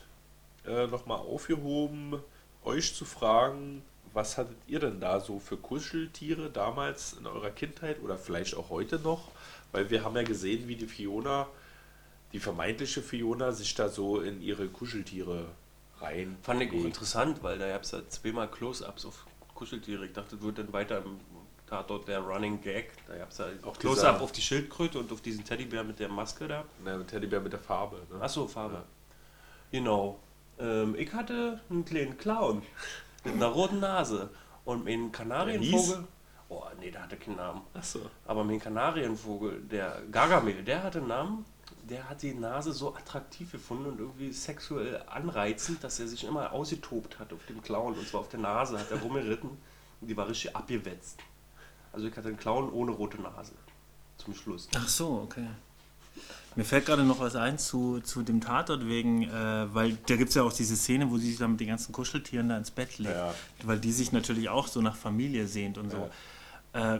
äh, nochmal aufgehoben, euch zu fragen, was hattet ihr denn da so für Kuscheltiere damals in eurer Kindheit oder vielleicht auch heute noch? Weil wir haben ja gesehen, wie die Fiona, die vermeintliche Fiona, sich da so in ihre Kuscheltiere rein. Fand ich auch interessant, weil da gab es ja zweimal Close-Ups auf Kuscheltiere. Ich dachte, das wird dann weiter im Tatort der Running Gag. Da gab es ja auch Close-Up auf die Schildkröte und auf diesen Teddybär mit der Maske da. Na, Teddybär mit der Farbe. Ne? Achso, Farbe. Ja. Genau. Ähm, ich hatte einen kleinen Clown mit einer roten Nase und einen Kanarienvogel. Oh, nee, der hatte keinen Namen. Achso. Aber mein Kanarienvogel, der Gargamel, der hatte einen Namen. Der hat die Nase so attraktiv gefunden und irgendwie sexuell anreizend, dass er sich immer ausgetobt hat auf dem Clown. Und zwar auf der Nase hat er rumgeritten und die war richtig abgewetzt. Also ich hatte einen Clown ohne rote Nase. Zum Schluss. Ach so, okay. Mir fällt gerade noch was ein zu, zu dem Tatort wegen, äh, weil da gibt es ja auch diese Szene, wo sie sich dann mit den ganzen Kuscheltieren da ins Bett legt. Ja. Weil die sich natürlich auch so nach Familie sehnt und so. Äh,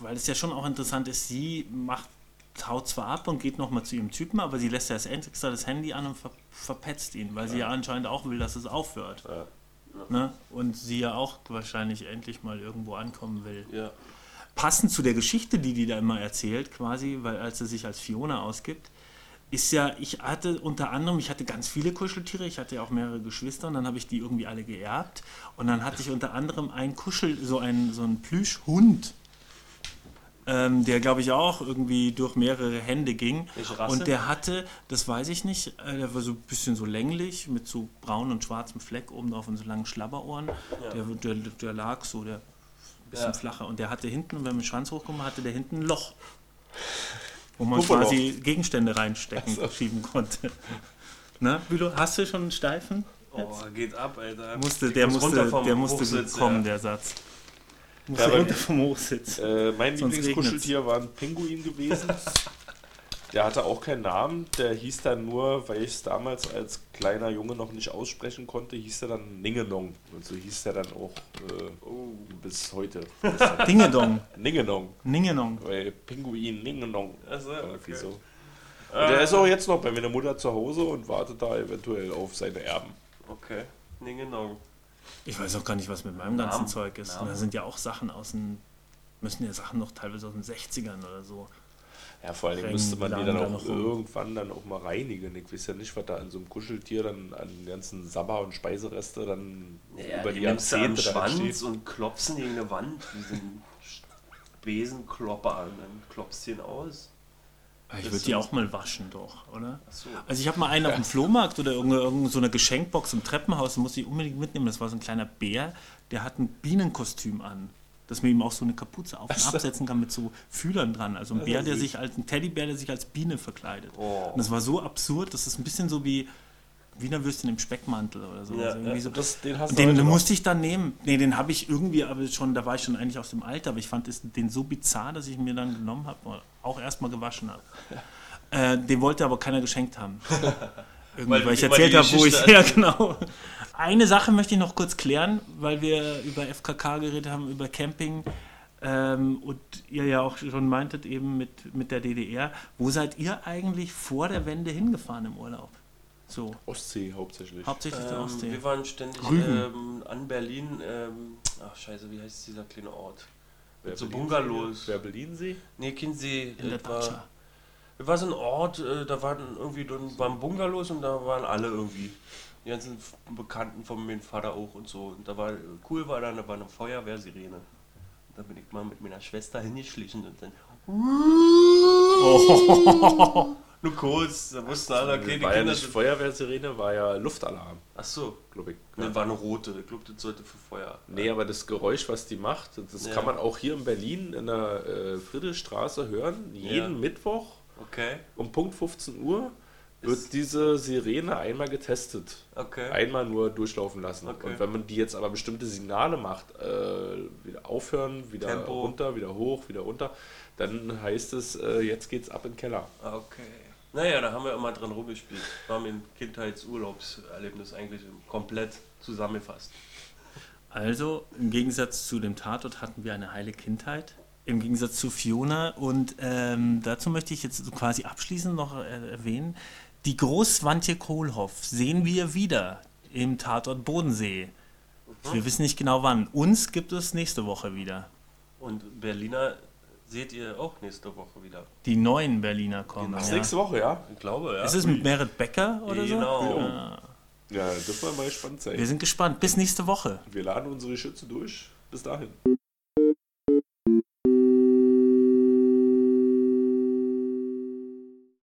weil es ja schon auch interessant ist, sie macht, haut zwar ab und geht nochmal zu ihrem Typen, aber sie lässt ja das extra das Handy an und ver verpetzt ihn, weil sie ja anscheinend auch will, dass es aufhört. Ja. Ne? Und sie ja auch wahrscheinlich endlich mal irgendwo ankommen will Ja. passend zu der Geschichte, die die da immer erzählt, quasi, weil als sie sich als Fiona ausgibt, ist ja, ich hatte unter anderem, ich hatte ganz viele Kuscheltiere, ich hatte ja auch mehrere Geschwister und dann habe ich die irgendwie alle geerbt und dann hatte ich unter anderem einen Kuschel, so einen, so einen Plüschhund, ähm, der glaube ich auch irgendwie durch mehrere Hände ging Welche Rasse? und der hatte, das weiß ich nicht, äh, der war so ein bisschen so länglich mit so braun und schwarzem Fleck oben drauf und so langen Schlabberohren, der, der, der lag so, der bisschen Ja. flacher. Und der hatte hinten, wenn man den Schwanz hochkommt, hatte der hinten ein Loch, wo man Pufferloch. quasi Gegenstände reinstecken, schieben konnte. Ne, Bülow, hast du schon einen steifen? Oh, geht ab, Alter. Musste, der muss musste, der musste kommen, ja. der Satz. Musste Ja, aber- runter vom Hochsitz. Äh, mein Sonst Lieblingskuscheltier war ein Pinguin gewesen. Der hatte auch keinen Namen, der hieß dann nur, weil ich es damals als kleiner Junge noch nicht aussprechen konnte, hieß er dann Ningenong. Und so hieß er dann auch äh, bis heute. Dingedong, Ningenong. Ningenong. Weil Pinguin, Ningenong. Okay. so. Und der ist auch jetzt noch bei meiner Mutter zu Hause und wartet da eventuell auf seine Erben. Okay. Genau. Ich weiß auch gar nicht, was mit meinem ganzen Namen. Zeug ist. Namen. Da sind ja auch Sachen aus den, müssen ja Sachen noch teilweise aus den 60ern oder so. Ja, vor allem müsste man die dann da auch irgendwann dann auch mal reinigen. Ich weiß ja nicht, was da an so einem Kuscheltier dann an den ganzen Sabber und Speisereste dann Ja, über die nimmst am Jahrzehnte da Schwanz entsteht. und klopfst ihn gegen eine Wand. Diesen Besenklopper und dann klopfst du ihn aus. Ich Das würde die auch mal waschen, doch, oder? Achso. Also ich habe mal einen auf dem Flohmarkt oder irgendeine, so eine Geschenkbox im Treppenhaus, die musste ich unbedingt mitnehmen. Das war so ein kleiner Bär, der hat ein Bienenkostüm an. Dass man ihm auch so eine Kapuze auf und absetzen kann mit so Fühlern dran. Also ein Bär, der sich als ein Teddybär, der sich als Biene verkleidet. Oh. Und das war so absurd, das ist ein bisschen so wie Wiener Würstchen im Speckmantel oder so. Ja, also ja. so Das, den hast du den musste ich dann nehmen. Nee, den habe ich irgendwie, aber schon, da war ich schon eigentlich aus dem Alter, aber ich fand es, den so bizarr, dass ich mir dann genommen habe und auch erstmal gewaschen habe. Äh, den wollte aber keiner geschenkt haben. Irgendwie, Weil weil, ich erzählt habe, wo ich. Geschichte Ja, genau. Eine Sache möchte ich noch kurz klären, weil wir über FKK geredet haben, über Camping. Ähm, und ihr ja auch schon meintet, eben mit, mit der DDR. Wo seid ihr eigentlich vor der Wende hingefahren im Urlaub? So, Ostsee hauptsächlich. hauptsächlich der Ähm, Ostsee. wir waren ständig ähm, an Berlin. Ähm, ach, scheiße, wie heißt dieser kleine Ort? Mit so? Bungalows. Wer Berlinsee? Nee, Kinsee. in der war, Datscha. das war so ein Ort, äh, da waren irgendwie dann waren Bungalows und da waren alle irgendwie. Die ganzen Bekannten von meinem Vater auch und so. Und da war cool war dann, da war eine Feuerwehrsirene. Und da bin ich mal mit meiner Schwester hingeschlichen und dann. Nur kurz, da wussten alle, okay, die war ja Kinder nicht sind. Feuerwehrsirene, war ja Luftalarm, Ach so, glaube ich. ne, war eine rote. Ich glaube, das sollte für Feuer. Nee, aber das Geräusch, was die macht, das Ja. kann man auch hier in Berlin in der äh, Friedrichstraße hören. Jeden Ja. Mittwoch Okay, um Punkt 15 Uhr wird Ist- diese Sirene einmal getestet. okay. Einmal nur durchlaufen lassen. Okay. Und wenn man die jetzt aber bestimmte Signale macht, äh, wieder aufhören, wieder Tempo. runter, wieder hoch, wieder runter, dann heißt es, äh, jetzt geht's ab in den Keller. Okay. Naja, da haben wir immer dran rumgespielt. War mein Kindheitsurlaubserlebnis eigentlich komplett zusammengefasst. Also, im Gegensatz zu dem Tatort hatten wir eine heile Kindheit. Im Gegensatz zu Fiona. Und ähm, dazu möchte ich jetzt quasi abschließend noch äh, erwähnen: Die Großwantje Kohlhoff sehen wir wieder im Tatort Bodensee. Wir wissen nicht genau wann. Uns gibt es nächste Woche wieder. Und Berliner seht ihr auch nächste Woche wieder. Die neuen Berliner kommen. Genau. Das Ja. nächste Woche, ja? Ich glaube, ja. Ist es mit Merit Becker oder Genau. so? Ja. Ja, da dürfen wir mal gespannt sein. Wir sind gespannt. Bis nächste Woche. Wir laden unsere Schütze durch. Bis dahin.